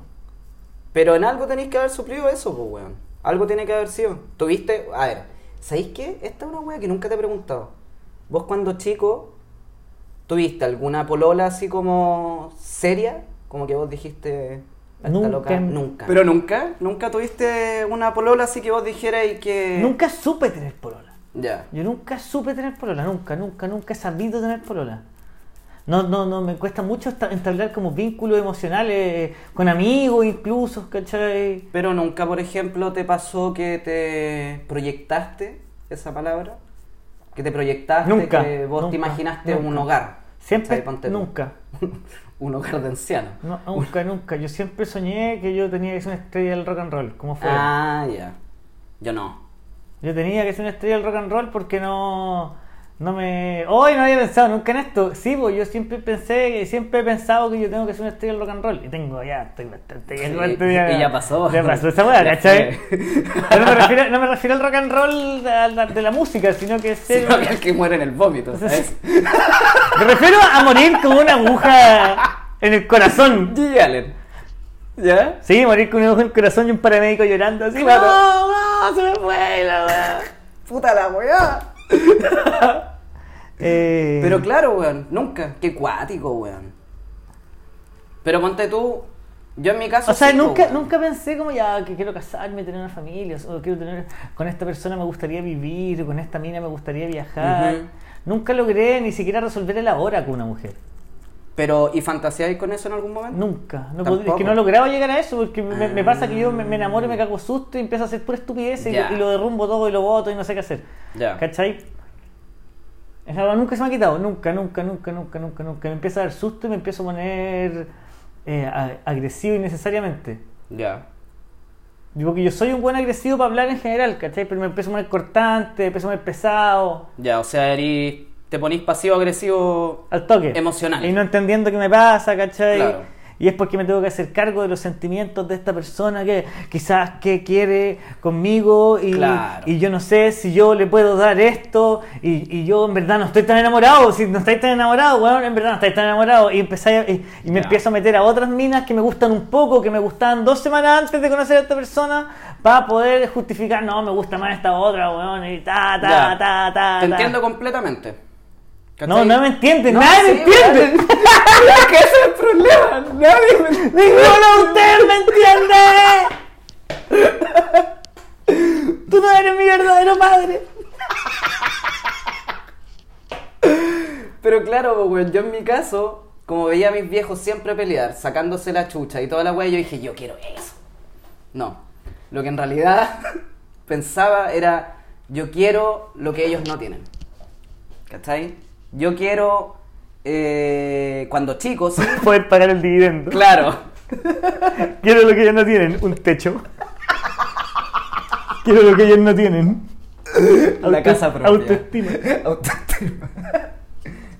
Pero en algo tenéis que haber suplido eso, pues, weón. Algo tiene que haber sido. Tuviste, a ver, ¿sabéis qué? Esta es una weá que nunca te he preguntado. Vos cuando chico, ¿tuviste alguna polola así como seria? Como que vos dijiste... "Esta Nunca loca"? Nunca. Pero nunca, nunca tuviste una polola así que vos dijeras y que... Nunca supe tener polola. Ya. Yo nunca supe tener polola, nunca, nunca, nunca he sabido tener polola. No, no, no, me cuesta mucho entablar como vínculos emocionales con amigos incluso, ¿cachai? Pero nunca, por ejemplo, te pasó que te proyectaste esa palabra, que te proyectaste, Nunca, que vos nunca, te imaginaste un nunca. hogar. Siempre, nunca, un hogar de ancianos. no, nunca, nunca. Yo siempre soñé que yo tenía que ser una estrella del rock and roll, como fue. Ah, ya. Yo no. Yo tenía que ser una estrella del rock and roll porque no, no me... Hoy no había pensado nunca en esto. Sí, pues yo siempre pensé, siempre he pensado que yo tengo que ser una estrella del rock and roll. Y tengo ya, estoy bastante... Sí, bastante y ya pasó. Ya pasó esa weá, Ya ¿cachai? Pero no me, refiero, no me refiero al rock and roll de la, de la música, sino que ser... Sino que el que muere en el vómito, ¿sabes? Me refiero a morir con una aguja en el corazón. G. Allen. ¿Ya? Sí, morir con una aguja en el corazón y un paramédico llorando así. Claro. No, no, se me fue la weá. Puta la weá. Eh, Pero claro, weón, nunca. Qué cuático, weón. Pero ponte tú, yo en mi caso. O sea, sí, nunca, weón. nunca pensé como ya que quiero casarme, tener una familia, o quiero tener con esta persona me gustaría vivir, con esta mina me gustaría viajar. Nunca logré ni siquiera resolver el ahora con una mujer. Pero, ¿y fantaseáis con eso en algún momento? Nunca. No es que no he logrado llegar a eso, porque me, me pasa que yo me, me enamoro y me cago susto y empiezo a hacer pura estupidez y, lo- y lo derrumbo todo y lo boto y no sé qué hacer. Ya. ¿Cachai? Esa weá nunca se me ha quitado, nunca, nunca, nunca, nunca, nunca, nunca. Me empieza a dar susto y me empiezo a poner eh, agresivo innecesariamente. Ya. Digo que yo soy un buen agresivo para hablar en general, ¿cachai? Pero me empiezo a poner cortante, me empiezo a poner pesado, Ya, o sea, erís- te ponís pasivo-agresivo. al toque. Emocional. Y no entendiendo qué me pasa, ¿cachai? Claro. y es porque me tengo que hacer cargo de los sentimientos de esta persona que quizás que quiere conmigo y, Claro. y yo no sé si yo le puedo dar esto y, y yo en verdad no estoy tan enamorado, si no estáis tan enamorado, bueno, en verdad no estáis tan enamorado y, empezáis a- y, y me empiezo a meter a otras minas que me gustan un poco, que me gustaban dos semanas antes de conocer a esta persona para poder justificar, no, me gusta más esta otra, weón, y ta, ta, Ya. ta, ta, Te ta. entiendo completamente. No, ¿Cachai? no me entiende, No, nadie sí, me entiende. que ese es el problema. Nadie me ¡Ninguno de ustedes me entiende! Tú no eres mi verdadero padre. Pero claro, po, weón, yo en mi caso, como veía a mis viejos siempre pelear, sacándose la chucha y toda la weá, yo dije, yo quiero eso. No. Lo que en realidad pensaba era, yo quiero lo que ellos no tienen. ¿Cachai? Yo quiero, eh, cuando chicos, sí, Poder pagar el dividendo. claro. Quiero lo que ellos no tienen, un techo. Quiero lo que ellos no tienen. La casa propia. Autoestima. Autoestima.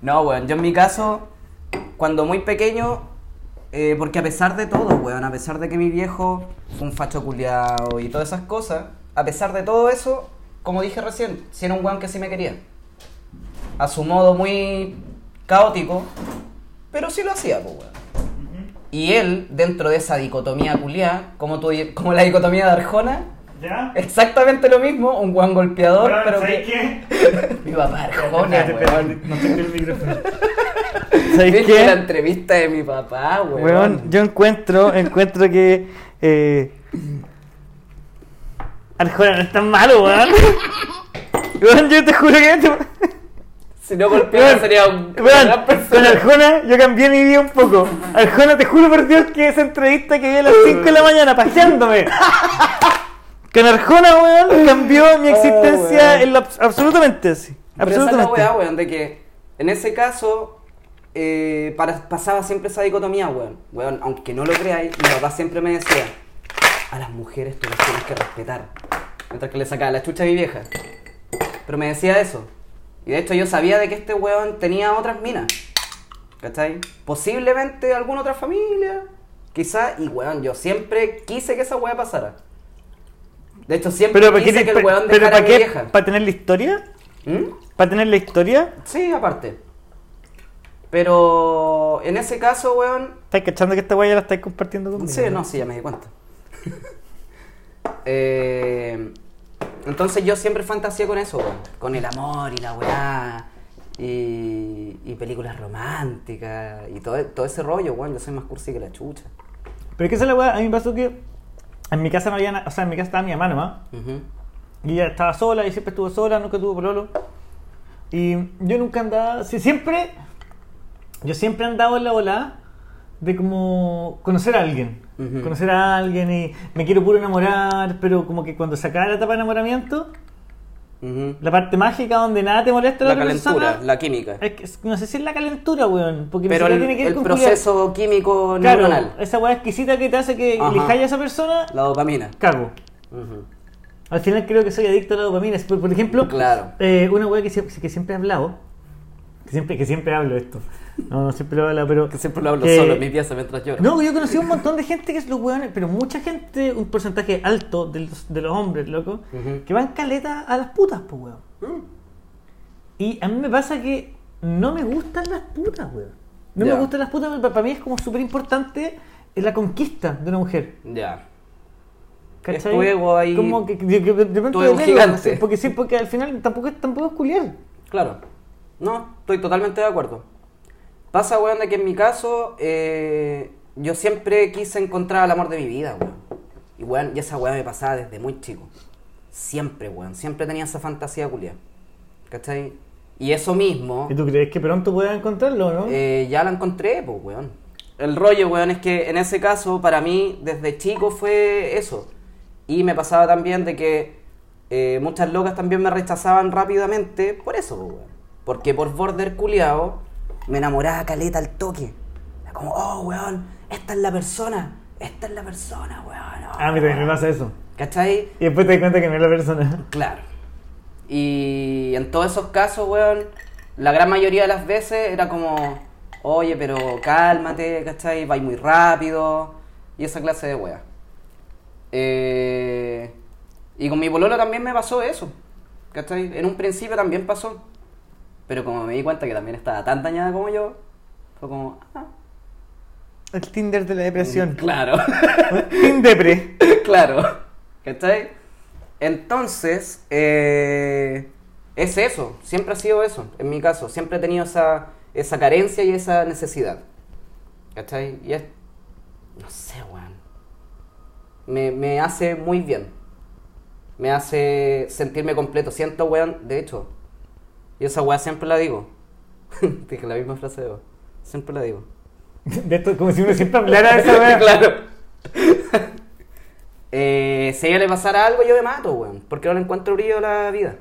No, weón, yo en mi caso, cuando muy pequeño, eh, porque a pesar de todo, weón, a pesar de que mi viejo fue un facho culiao y todas esas cosas, a pesar de todo eso, como dije recién, si era un weón que sí me quería. A su modo muy caótico, pero sí lo hacía, pues, weón. Y él, dentro de esa dicotomía culiá, como, tú, como la dicotomía de Arjona, ¿Ya? exactamente lo mismo, un weón golpeador, pero ¿sabes que... qué? Mi papá Arjona, weón. No tengo el micrófono. ¿Sabes ¿Viste la qué? entrevista de mi papá, weón? Weón, yo encuentro, encuentro que eh, Arjona no es tan malo, weón. Weón, yo te juro que Si no golpeara sería un gran con. Arjona yo cambié mi vida un poco. Arjona, te juro por Dios que esa entrevista que vi a las 5 de la mañana paseándome. Con Arjona, weón, cambió mi existencia weón. en lo abs- absolutamente así. Pero esa es la Absolutamente. weá, weón, de que en ese caso eh, para- pasaba siempre esa dicotomía, weón. Weón, aunque no lo creáis, mi papá siempre me decía, a las mujeres tú las tienes que respetar. Mientras que le sacaba la chucha a mi vieja. Pero me decía eso. Y de hecho yo sabía de que este weón tenía otras minas. ¿Cachai? Posiblemente alguna otra familia. Quizá, y weón, yo siempre quise que esa weá pasara. De hecho, siempre Pero, ¿para qué, quise que el weón dejara ¿para qué? vieja. ¿Para tener la historia? ¿Mm? ¿Para tener la historia? Sí, aparte. Pero en ese caso, weón. ¿Estás cachando que esta weá ya la estáis compartiendo conmigo? Sí, no, sí, ya me di cuenta. Eh, entonces yo siempre fantasía con eso. Con el amor y la weá. Y, y películas románticas. Y todo, todo ese rollo, weón. Yo soy más cursi que la chucha. Pero es que esa es la weá, a mí me pasó que en mi casa no había, o sea, en mi casa estaba mi mamá nomás. Ujú. Y ella estaba sola y siempre estuvo sola, nunca tuvo pololo. Y yo nunca andaba, sí, siempre, yo siempre he andado en la ola de como conocer a alguien. Conocer a alguien y me quiero puro enamorar, pero como que cuando se acaba la etapa de enamoramiento, la parte mágica donde nada te molesta La calentura, persona, la química. es que- no sé si es la calentura, weón, porque Pero el, tiene que ver el con culiar. proceso químico Claro, neuronal. esa weá exquisita que te hace que elijáis a esa persona, La dopamina. cago. Ujú. Al final creo que soy adicto a la dopamina. Por, por ejemplo, Claro. eh, una weá que, que siempre he hablado, que siempre, que siempre hablo esto. No, no siempre lo he hablado, pero. Que siempre lo hablo que- solo en mi pieza mientras lloro. No, yo conocí un montón de gente que es los weones, pero mucha gente, un porcentaje alto de los, de los hombres, loco, que van caleta a las putas, pues weón. Mm. Y a mí me pasa que no me gustan las putas, weón. No me gustan las putas, pero para mí es como súper importante la conquista de una mujer. Ya. ¿Cachai? Es tu ego ahí, Como que, que- que de repente del gigante. porque sí, porque al final tampoco es, tampoco es culiar. Claro. No, estoy totalmente de acuerdo. Pasa, weón, de que en mi caso, eh, yo siempre quise encontrar el amor de mi vida, weón. Y, weón, y esa weón me pasaba desde muy chico. Siempre, weón. Siempre tenía esa fantasía culia. ¿Cachai? Y eso mismo, ¿Y tú crees que pronto puedas encontrarlo, no? eh, ya la encontré, pues, weón. El rollo, weón, es que en ese caso, para mí, desde chico fue eso. Y me pasaba también de que eh, muchas locas también me rechazaban rápidamente por eso, pues, weón. Porque por border culiao me enamoraba caleta al toque. Era como, oh, weón, esta es la persona. Esta es la persona, weón. oh, Ah, a mí también me pasa eso. ¿Cachai? Y después te das cuenta que no es la persona. Claro. Y en todos esos casos, weón, la gran mayoría de las veces era como, oye, pero cálmate, ¿cachai? Vais muy rápido. Y esa clase de wea. Eh, y con mi pololo también me pasó eso. ¿Cachai? En un principio también pasó. Pero como me di cuenta que también estaba tan dañada como yo, fue como, ah, El Tinder de la depresión. claro. Tindepre. claro. ¿Cachai? Entonces, eh, es eso. Siempre ha sido eso, en mi caso. Siempre he tenido esa, esa carencia y esa necesidad. ¿Cachai? Y es. No sé, weón. Me, me hace muy bien. Me hace sentirme completo. Siento, weón, de hecho. Y esa weá siempre la digo. Dije la misma frase de vos. Siempre la digo. De esto, como si uno siempre hablara de esa wea. claro. Eh, si a ella le pasara algo, yo me mato, weón. Porque no le encuentro brillo a la vida.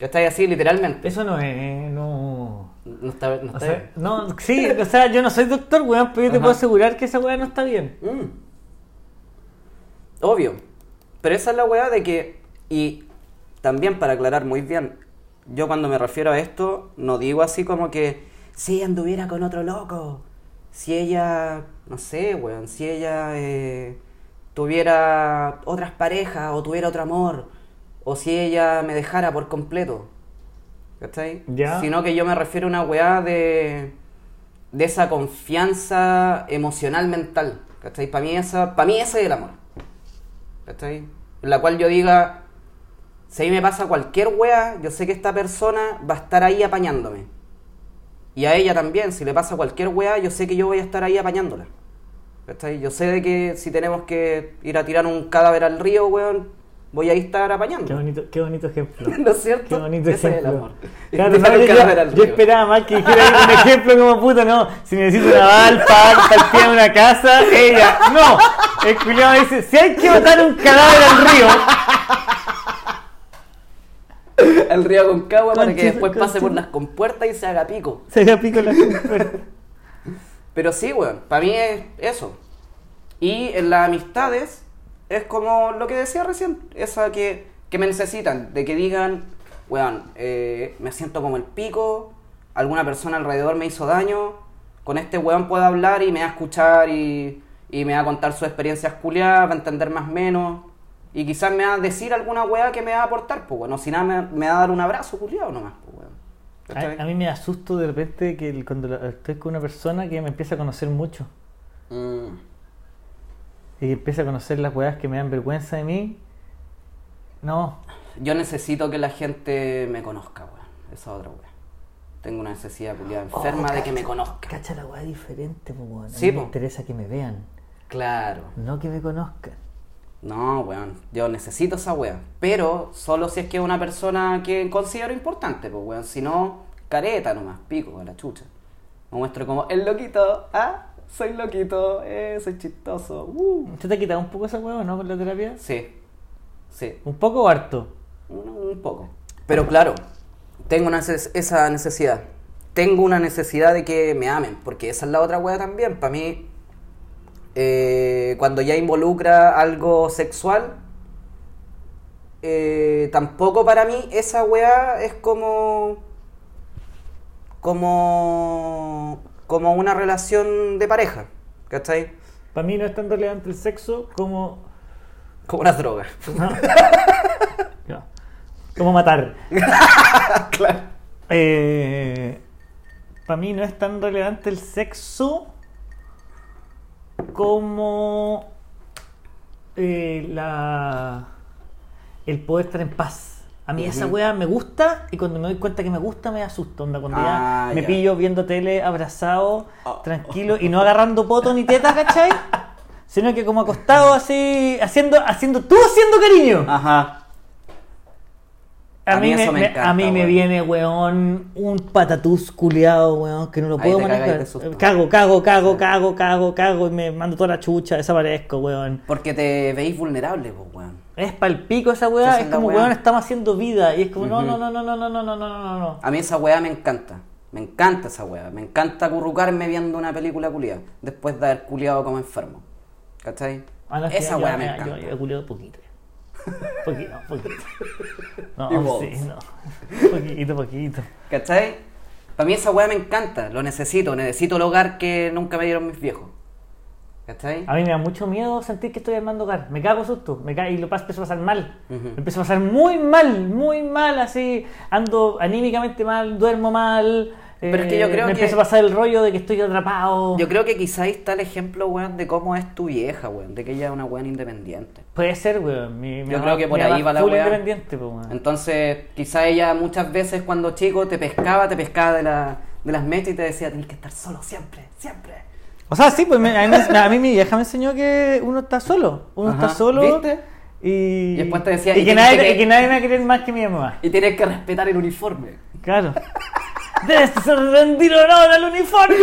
Yo estoy así, literalmente. Eso no es. No. No está, no O está sea, no, sí, o sea, yo no soy doctor, weón, pero yo te puedo asegurar que esa weá no está bien. bien. Mm. Obvio. Pero esa es la weá de que. Y también para aclarar muy bien, yo cuando me refiero a esto, no digo así como que. Si ella anduviera con otro loco. Si ella. No sé, weón. Si ella. eh, tuviera otras parejas o tuviera otro amor. O si ella me dejara por completo. ¿Cachai? Ya. Sino que yo me refiero a una weá de. de esa confianza emocional mental. ¿Cachai? Para mí, esa, para mí ese es el amor. ¿Cachai? En la cual yo diga. Si a mí me pasa cualquier weá, yo sé que esta persona va a estar ahí apañándome. Y a ella también, si le pasa cualquier weá, yo sé que yo voy a estar ahí apañándola. ¿Cachai? Yo sé de que si tenemos que ir a tirar un cadáver al río, weón, voy a estar apañando. Qué bonito, qué bonito ejemplo. ¿No es cierto? Qué bonito Ese es el ejemplo. amor. Claro, no, yo, yo esperaba más que dijera un ejemplo como puta, no. Si necesito una bal para partir una casa, ella, no. El culiado dice: si hay que botar un cadáver al río, al río con cagua para que después pase por las compuertas y se haga pico. se haga pico la compuerta. Pero sí, weón, para mí es eso. Y en las amistades es como lo que decía recién, esa que, que me necesitan, de que digan, weón, eh, me siento como el pico, alguna persona alrededor me hizo daño, con este weón puedo hablar y me va a escuchar y, y me va a contar sus experiencias culiadas, va a entender más o menos. Y quizás me va a decir alguna weá que me va a aportar, pues bueno, si nada me, me va a dar un abrazo culiado nomás, pues weón. A, a mí me asusto de repente que el- cuando estoy con una persona que me empieza a conocer mucho. Mm. Y que empieza a conocer las weas que me dan vergüenza de mí. No, Yo necesito que la gente me conozca, weón. Esa otra weón. Tengo una necesidad culiada enferma Oh, de que me conozca. Cacha la wea diferente, po, weón. Sí, me po. interesa que me vean, Claro. no que me conozcan. No, weón. Yo necesito esa weón. Pero solo si es que es una persona que considero importante, pues weón. Si no, careta nomás, pico con la chucha. Me muestro como el loquito. Ah, soy loquito. Eh, soy chistoso. Uh. ¿Se te ha quitado un poco esa wea o no con la terapia? Sí. Sí. ¿Un poco o harto? Un, un poco. Pero claro, tengo una esa necesidad. Tengo una necesidad de que me amen, porque esa es la otra wea también. Para mí, eh, cuando ya involucra algo sexual, eh, tampoco para mí esa wea es como. como. como una relación de pareja. ¿Cachai? Para mí no es tan relevante el sexo como. Como una droga. no. No. Como matar. claro. para mí no es tan relevante el sexo como eh, la el poder estar en paz. A mí esa wea me gusta y cuando me doy cuenta que me gusta me asusta. Onda, cuando Ah, ya me ya. pillo viendo tele abrazado, Oh. tranquilo y no agarrando poto ni teta, ¿cachai? Sino que como acostado así, haciendo, haciendo, tú haciendo cariño. Ajá. A, A mí, me, eso me me- encanta, a mí me viene, weón, un patatús culiado, weón, que no lo puedo manejar. susto. Cago, cago, cago, cago, cago, cago, y me mando toda la chucha, desaparezco, weón. Porque te veis vulnerable, pues, weón. Es pa'l pico esa weá, es como, weón, estamos haciendo vida. Y es como, no, Ujú. no, no, no, no, no, no, no, no, no, no. A mí esa weá me encanta. Me encanta esa weá. Me encanta acurrucarme viendo una película culiada. Después de haber culiado como enfermo. ¿Cachai? Ah, no, esa weá me yo- encanta. Yo he culiado poquito. Poquito, poquito. No, sí, no. Poquito, poquito. ¿Cachai? Para mí esa weá me encanta, lo necesito, necesito el hogar que nunca me dieron mis viejos. ¿Cachai? A mí me da mucho miedo sentir que estoy armando hogar. Me cago susto. Me cago, y lo pas- empiezo a pasar mal. Ujú. Me empiezo a pasar muy mal, muy mal, así. Ando anímicamente mal, duermo mal. Pero es que yo eh, creo me que- empieza a pasar el rollo de que estoy atrapado. Yo creo que quizá ahí está el ejemplo, weón, de cómo es tu vieja, weón, de que ella es una weón independiente. Puede ser, weón. Mi, mi Yo mamá- creo que por ahí va la weá. independiente, pues, weón. Entonces, quizá ella muchas veces cuando chico te pescaba, te pescaba de, la, de las mechas y te decía, tienes que estar solo siempre, siempre. O sea, sí, pues me- a, mí, a mí mi vieja me enseñó que uno está solo. Uno Ajá, está solo. ¿viste? Y, Y después te decía, y y que, nadie, que- y que nadie me va a querer más que mi mamá. Y tienes que respetar el uniforme. Claro. Debes ser rendir honor al uniforme.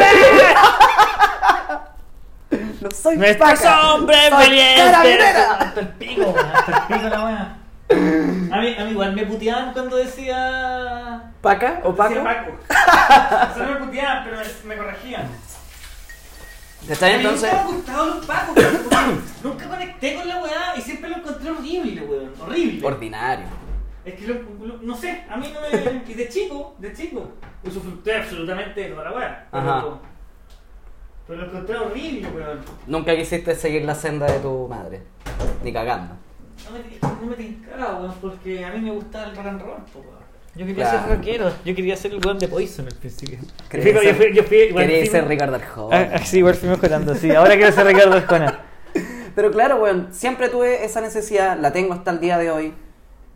No soy ¡No estás hombre soy valiente! carabinera. Hasta el pico, weón, hasta el pico la weá. A mí, a mí igual me puteaban cuando decía. ¿Paca o Paco? decía Paco. O sea, no me puteaban, pero me, me corregían. Mí Entonces, nunca me han gustado los pacos, weón, nunca conecté con la weá y siempre lo encontré horrible, weón. Horrible. ordinario. Es que lo, lo- no sé, a mí no me. Y de chico, de chico, usufructué absolutamente de toda la weá. Pero, Ajá. pero lo encontré horrible, weón. Nunca quisiste seguir la senda de tu madre. Ni cagando. No me, no me tincaba, weón, porque a mí me gustaba el rock and roll, po, weón. Yo quería Claro. ser rockero, yo quería ser el weón de Poison al principio. Yo Quería fui- yo ser- fui- yo fui- igual Quería fui- ser Ricardo Arjona. Ah, ah, sí, igual fui mejorando, sí. Ahora quiero ser Ricardo Arjona. Pero claro, weón, siempre tuve esa necesidad, la tengo hasta el día de hoy.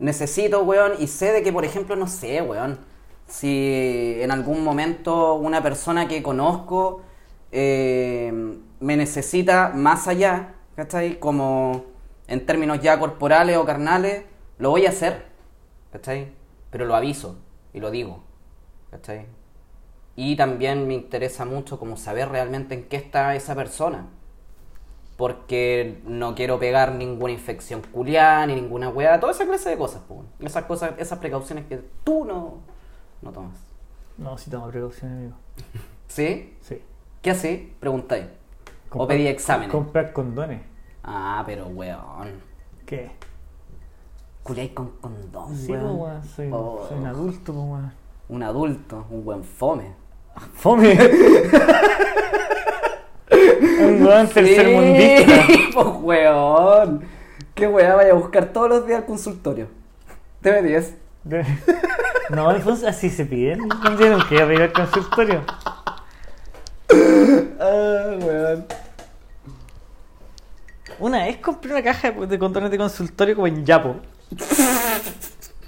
Necesito, weón, y sé de que, por ejemplo, no sé, weón, si en algún momento una persona que conozco eh, me necesita más allá, ¿cachai? Como en términos ya corporales o carnales, lo voy a hacer, ¿cachai? Pero lo aviso y lo digo, ¿cachai? Y también me interesa mucho como saber realmente en qué está esa persona porque no quiero pegar ninguna infección culiada ni ninguna weá, toda esa clase de cosas, pues. Esas cosas, esas precauciones que tú no, no tomas. No, sí toma precaución, amigo. ¿Sí? Sí. ¿Qué así? Preguntáis. O pedí exámenes. Comprar condones. Ah, pero weón. ¿Qué? Culiáis con condón, Sí, weón. po, weón. Soy, Oh. soy un adulto, weón. Un adulto, un buen fome. Fome. weón tercermundista. Sí, pues weón. ¿Qué weá vaya a buscar todos los días al consultorio? Debe 10. De- No, Alfonso, así se piden. No tienen que ir al consultorio. Ah, weón. Una vez compré una caja de condones de consultorio como en Yapo.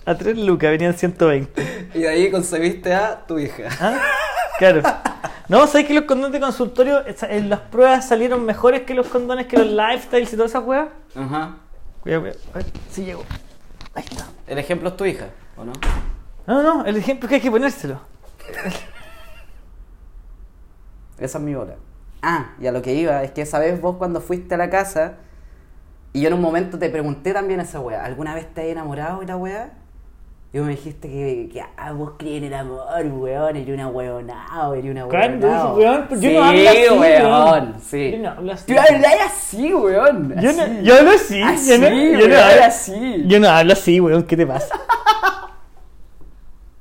A 3 lucas, venían 120. Y de ahí concebiste a tu hija. ¿Ah? Claro. No, ¿sabes que los condones de consultorio, en las pruebas salieron mejores que los condones que los lifestyles y todas esas weas? Ajá. Cuidado, cuidado. A ver si llego. Ahí está. El ejemplo es tu hija, ¿o no? No, no, el ejemplo es que hay que ponérselo. Esa es mi bola. Ah, y a lo que iba, es que esa vez vos cuando fuiste a la casa, y yo en un momento te pregunté también a esa wea, ¿alguna vez te has enamorado de la wea? Y vos me dijiste que, que ah, vos crees en el amor, weón, eres una weonao, eres una weonao. Weón, yo sí, no hablo así, weón, weón. sí. Yo no hablo así. Tú hablas así, weón. Yo no, yo hablo así. Así, yo no, yo no weón, hablo así. Yo no hablo así, weón. ¿Qué te pasa?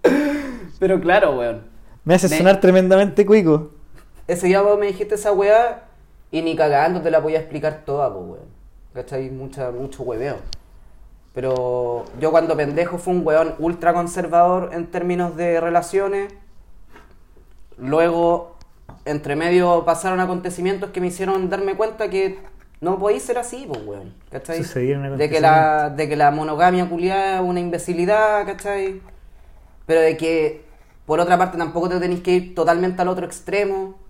Pero claro, weón. Me hace Me- sonar tremendamente cuico. Ese día vos me dijiste esa weá y ni cagando te la voy a explicar toda, pues weón. ¿Cachai? Mucha, mucho hueveo. Pero yo cuando pendejo fui un weón ultra conservador en términos de relaciones. Luego, entre medio pasaron acontecimientos que me hicieron darme cuenta que no podéis ser así, pues weón. ¿Cachai? De que, la, de que la monogamia culiada es una imbecilidad, ¿cachai? Pero de que, por otra parte, tampoco te tenéis que ir totalmente al otro extremo.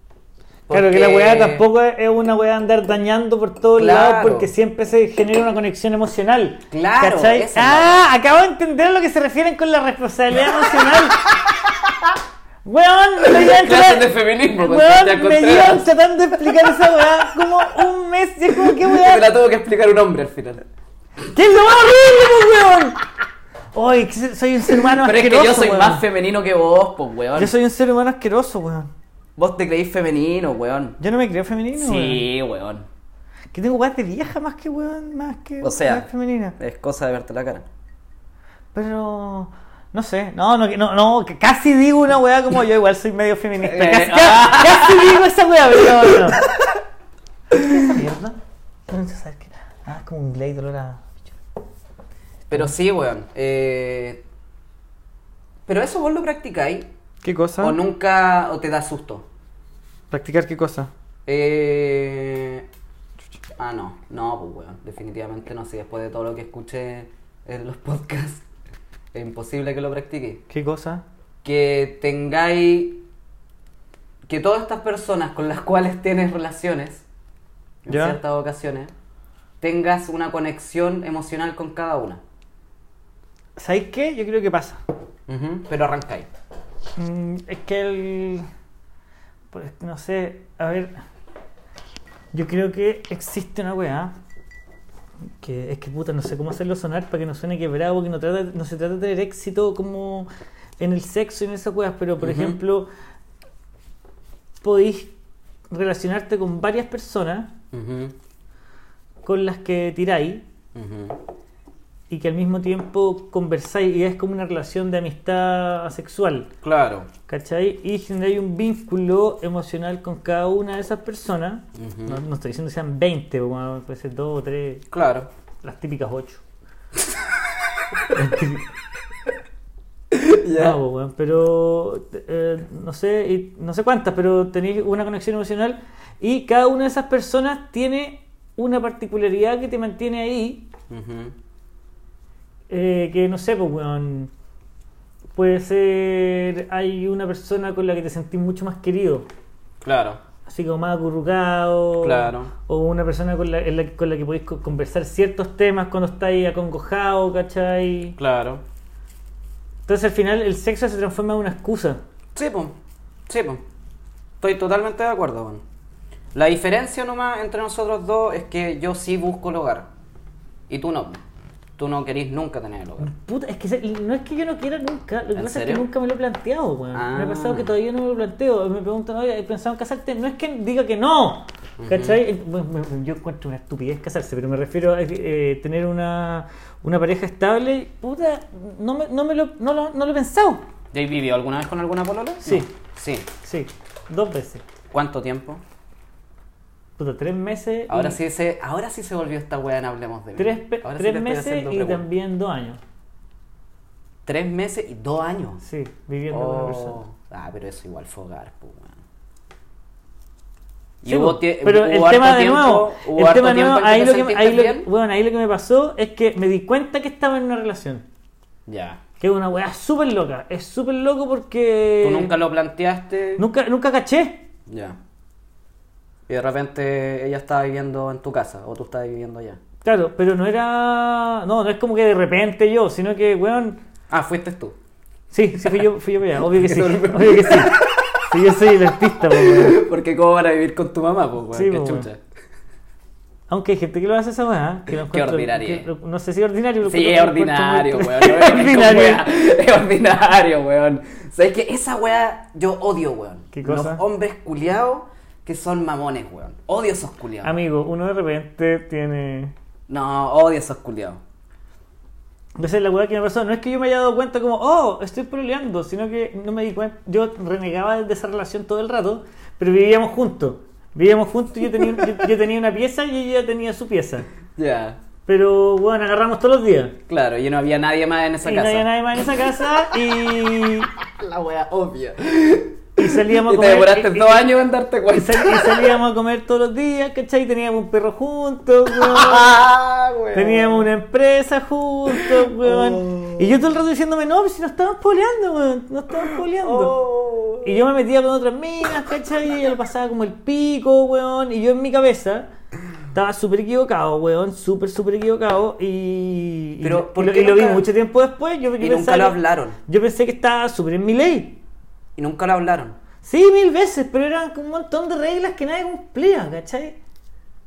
Claro que la weá tampoco es una weá andar dañando por todos Claro. lados porque siempre se genera una conexión emocional. Claro, ¿Cachai? Ah, acabo de entender a lo que se refieren con la responsabilidad emocional. Weón, me llevan de feminismo con Weón, me llevan tratando de explicar esa weá como un mes y es como que Que me weá. la tuvo que explicar un hombre al final. ¿Qué es lo más horrible, pues, weón? Que soy un ser humano Pero es que asqueroso. yo soy weón. más femenino que vos, pues, weón. Yo soy un ser humano asqueroso, weón. Vos te creís femenino, weón. Yo no me creo femenino. Sí, weón. Que tengo weas de vieja más que weón, más que O sea, weas femeninas. es cosa de verte la cara. Pero No sé, no, no, no, no, que casi digo una weá como yo, igual soy medio feminista. Eh, Casi, ah. casi digo esa weá, pero no, no. ¿Qué es esa mierda? No sé saber qué. Ah, es como un Glade olor a. Pero sí, weón. eh, Pero eso vos lo practicáis ¿Qué cosa? o nunca o te da susto. ¿Practicar qué cosa? Eh... Ah, no, no, pues weón, definitivamente no. Si después de todo lo que escuché en los podcasts, es imposible que lo practiquéis. ¿Qué cosa? Que tengáis. Que todas estas personas con las cuales tienes relaciones, en Ya. ciertas ocasiones, tengas una conexión emocional con cada una. ¿Sabéis qué? Yo creo que pasa. Pero arrancáis. Mm, es que el. Pues no sé, a ver. Yo creo que existe una weá. Que es que puta, no sé cómo hacerlo sonar para que no suene quebrado, que no, trata, no se trata de tener éxito como en el sexo y en esas weas, pero por ejemplo, podéis relacionarte con varias personas con las que tiráis ujú. Y que al mismo tiempo conversáis y es como una relación de amistad sexual. Claro. ¿Cachai? Y generáis un vínculo emocional con cada una de esas personas. No, no estoy diciendo que sean 20, o como puede ser 2 o 3, Claro. las típicas 8. Ya. No, pues, weón, pero eh, no sé, y no sé cuántas, pero tenéis una conexión emocional y cada una de esas personas tiene una particularidad que te mantiene ahí, Ujú. Eh, que no sé, pues, weón, puede ser, hay una persona con la que te sentís mucho más querido, Claro. así como más acurrucado, Claro. o una persona con la, la- con la que podéis co- conversar ciertos temas cuando estáis acongojado, ¿cachai? Claro. Entonces al final el sexo se transforma en una excusa. Sí, pues. Sí, pues. Estoy totalmente de acuerdo, weón. La diferencia nomás entre nosotros dos es que yo sí busco el hogar. Y tú no. Tú no querís nunca tener el hogar. Puta, es que se- no es que yo no quiera nunca, lo que ¿En pasa es serio? que nunca me lo he planteado, weón. Ah. Me ha pasado que todavía no me lo planteo. Me preguntan, oye, ¿has pensado en casarte? No es que diga que no, ¿cachai? Eh, bueno, me- Yo encuentro una estupidez casarse, pero me refiero a eh, tener una, una pareja estable. Puta, no me, no me lo, no lo, no lo he pensado. ¿Ya has vivido alguna vez con alguna polola? Sí. No. Sí. Sí, dos veces. ¿Cuánto tiempo? Puta, tres meses. Ahora y- sí se, ahora sí se volvió esta weá en Hablemos de mí. Tres, Ahora tres meses y también dos años. Tres meses y dos años. Sí, viviendo con una persona. Oh. Ah, pero eso igual fue hogar, pues, weón. Y Sí, hubo pero hubo el tema de tiempo- nuevo, el tema de nuevo, ahí lo que, ahí lo, bueno, ahí lo que me pasó es que me di cuenta que estaba en una relación. Ya. Que es una weá súper loca. Es súper loco porque. Tú nunca lo planteaste. Nunca, nunca caché. Ya. Y de repente ella estaba viviendo en tu casa o tú estabas viviendo allá. Claro, pero no era. No, no es como que de repente yo, sino que, weón. Ah, fuiste tú. Sí, sí, fui yo, fui yo para allá. Obvio que sí. Obvio que sí. Sí, yo soy el artista, po, weón. Porque cómo van a vivir con tu mamá, pues, weón. Sí, qué po, chucha. Aunque hay gente que lo hace esa weá. Que lo Qué ordinario. que lo- no sé si ordinario. lo Sí, es ordinario, muy- weón. Que es ordinario. Es ordinario, weón. ¿Sabes qué? Esa weá yo odio, weón. ¿Qué cosa? Los hombres culiados que son mamones, weón. Odio esos culiados. Amigo, uno de repente tiene. No, odio esos culiados. Esa es la weá que me pasó. No es que yo me haya dado cuenta como, oh, estoy proleando, sino que no me di cuenta. Yo renegaba de esa relación todo el rato, pero vivíamos juntos. Vivíamos juntos y yo tenía, yo, yo tenía una pieza y ella tenía su pieza. Ya. Pero bueno, agarramos todos los días. Claro, y no había nadie más en esa y casa. no había nadie más en esa casa y, La wea obvia. Y salíamos Y a te comer. demoraste y- dos y- años en darte Y, cuenta. y salíamos a comer todos los días, ¿cachai? Teníamos un perro juntos, weón. Ah, weón. Teníamos una empresa juntos, weón. Oh. Y yo todo el rato diciéndome, no, pues si no estamos poleando, weón. No estamos poleando. Oh. Y yo me metía con otras minas, ¿cachai? Y ella lo pasaba como el pico, weón. Y yo en mi cabeza estaba súper equivocado, weón. Súper, súper equivocado. Y, y- Pero, y ¿por lo, qué y lo vi mucho tiempo después. Yo, yo Y nunca lo hablaron. Yo pensé que estaba súper en mi ley. Y nunca lo hablaron. Sí, mil veces, pero eran un montón de reglas que nadie cumplía, ¿cachai?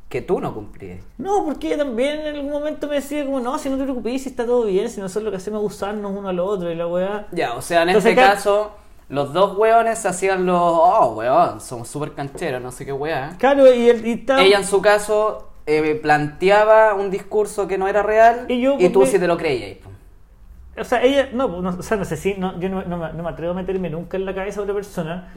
Que tú no cumplías. No, porque ella también en algún momento me decía como, no, si no te preocupes, si está todo bien, si nosotros lo que hacemos es usarnos uno al otro y la weá. Ya, o sea, en Entonces, este acá- caso, los dos weones hacían los. Oh, weón, somos súper cancheros, no sé qué weá. Claro, y, él, y estaba- Ella en su caso eh, planteaba un discurso que no era real Y yo, tú pues, sí te lo creías. O sea, ella, no, no, o sea, no sé si, no, yo no, no me, no me atrevo a meterme nunca en la cabeza de otra persona,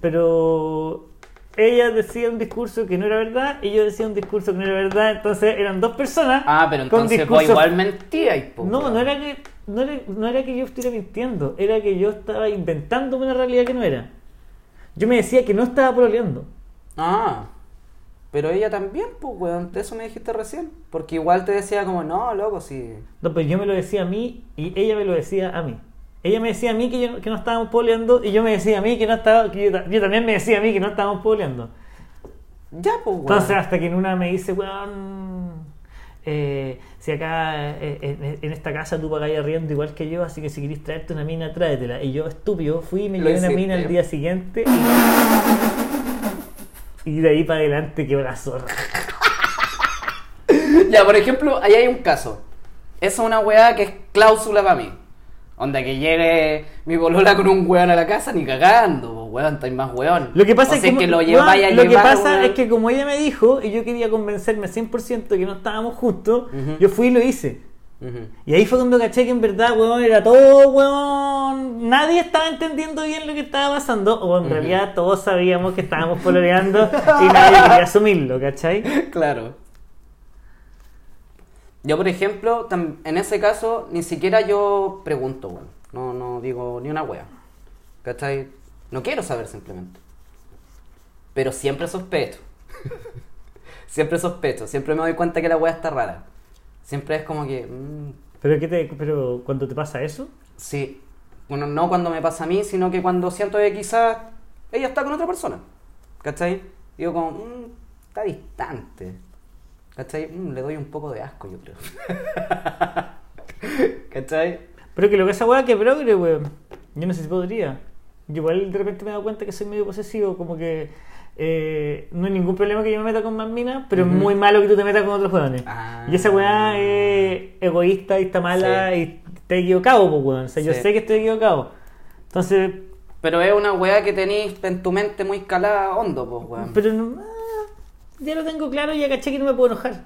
pero ella decía un discurso que no era verdad y yo decía un discurso que no era verdad, entonces eran dos personas. Ah, pero con entonces vos discursos- igual mentíais, po, No, no era que no era, no era que yo estuviera mintiendo, era que yo estaba inventándome una realidad que no era. Yo me decía que no estaba pololeando. Ah, pero ella también, pues, weón. Eso me dijiste recién. Porque igual te decía como, no, loco, sí. No, pues yo me lo decía a mí y ella me lo decía a mí. Ella me decía a mí que, yo- que no estábamos poleando y yo me decía a mí que no estaba, que yo, ta- yo también me decía a mí que no estábamos poleando. Ya, pues, weón. Entonces hasta que en una me dice, weón, eh, si acá eh, en, en esta casa tú pagáis arriendo igual que yo, así que si querés traerte una mina, tráetela. Y yo, estúpido, fui y me llevé una mina el día siguiente y, y de ahí para adelante quedó la zorra. Ya, por ejemplo, ahí hay un caso. Esa es una weá que es cláusula para mí. Onda que llegue mi bolola con un weón a la casa, ni cagando, pues weón, estáis más weón. Lo que pasa O es que, que lo weón, lleváis a lo que llevar, pasa weón. es que como ella me dijo y yo quería convencerme 100% que no estábamos juntos, Ujú. yo fui y lo hice. Y ahí fue cuando caché que en verdad, weón, era todo, weón. Nadie estaba entendiendo bien lo que estaba pasando. O en realidad todos sabíamos que estábamos pololeando y nadie quería asumirlo, ¿cachai? Claro. Yo, por ejemplo, en ese caso, ni siquiera yo pregunto, weón. No, no digo ni una wea. ¿Cachai? No quiero saber simplemente. Pero siempre sospecho. siempre sospecho. Siempre me doy cuenta que la wea está rara. Siempre es como que... mm, Pero, ¿qué te, pero cuando te pasa eso, sí. Bueno, no cuando me pasa a mí, sino que cuando siento que quizás ella está con otra persona. ¿Cachai? Digo como... mm, está distante. ¿Cachai? Mm, le doy un poco de asco, yo creo. ¿Cachai? pero que lo que esa weá que progre, weón. Yo no sé si podría. Yo igual de repente me he dado cuenta que soy medio posesivo, como que eh, no hay ningún problema que yo me meta con más minas, pero es muy malo que tú te metas con otros weones. Ah. Y esa weá es egoísta y está mala Sí. y te equivocado, pues weón. O sea, yo sé que estoy equivocado. Entonces, Pero es una weá que tenéis en tu mente muy calada hondo, pues, weón. pero no, ah, ya lo tengo claro y ya caché que no me puedo enojar.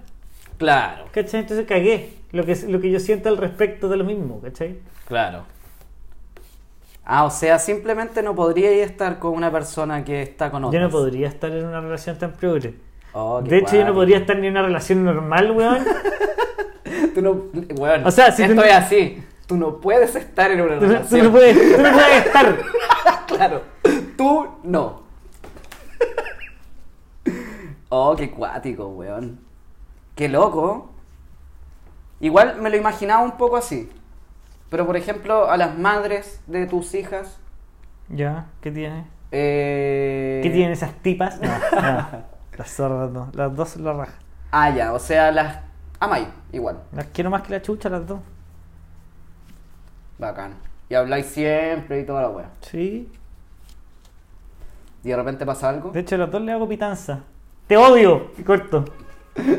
Claro, ¿Cachai? Entonces cagué lo que, lo que yo siento al respecto de lo mismo, ¿cachai? claro. Ah, o sea, simplemente no podríais estar con una persona que está con otra. Yo no podría estar en una relación tan progre. Oh, de hecho, yo no podría estar ni en una relación normal, weón. Tú no, weón, O sea, si esto tú- es así. Tú no puedes estar en una Tú, tú relación. no puedes, tú no puedes estar. claro, tú no. oh, qué cuático, weón. Qué loco. Igual me lo imaginaba un poco así. Pero por ejemplo, a las madres de tus hijas. Ya, ¿qué tiene? Eh... ¿Qué tienen esas tipas? No, no. Las zorras no. Las dos son la raja. Ah, ya, o sea, las amáis, igual. Las quiero más que la chucha, las dos. Bacán. Y habláis siempre y toda la wea. Sí. Y de repente pasa algo. De hecho, a las dos le hago pitanza. ¡Te odio! Y corto.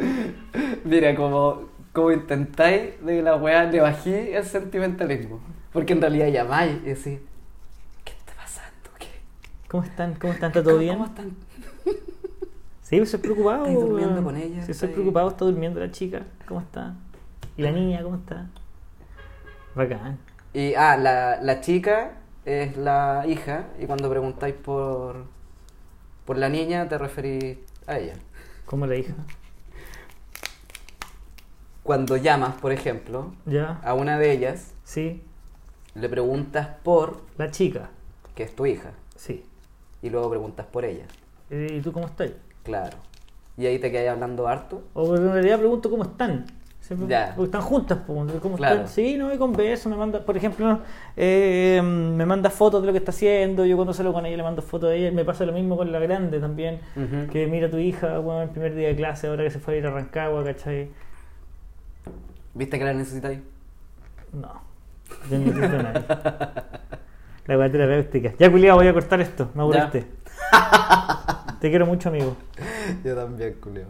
Mira, como, como intentáis de la weá le bajé el sentimentalismo. Porque en realidad llamáis y decís, ¿qué está pasando? ¿Qué? ¿Cómo están? ¿Cómo están? ¿Está todo bien? ¿Cómo están? Sí, pues estoy preocupado. ¿Estáis durmiendo con ella? Sí, estoy ¿Estáis- preocupado. Está durmiendo la chica. ¿Cómo está? ¿Y la niña? ¿Cómo está? Bacán. Y, ah, la, la chica es la hija y cuando preguntáis por, por la niña te referís a ella. ¿Cómo la hija? Cuando llamas, por ejemplo, ¿Ya? a una de ellas, Sí. le preguntas por, La chica. que es tu hija, Sí. y luego preguntas por ella. Eh, ¿Y tú cómo estás? Claro. Y ahí te quedas hablando harto. O en realidad pregunto cómo están. Siempre- Ya. Porque están juntas, ¿cómo Claro. están? Sí, no, y converso, me manda, por ejemplo, eh, me manda fotos de lo que está haciendo, yo cuando salgo con ella le mando fotos de ella, me pasa lo mismo con la grande también, que mira a tu hija, bueno, el primer día de clase, ahora que se fue a ir a Rancagua, ¿cachai? ¿Viste que la necesitáis? No, yo no necesito a nadie. La weá terapéutica. Ya, culiado, voy a cortar esto, me aburriste. Te quiero mucho, amigo. Yo también, culeo.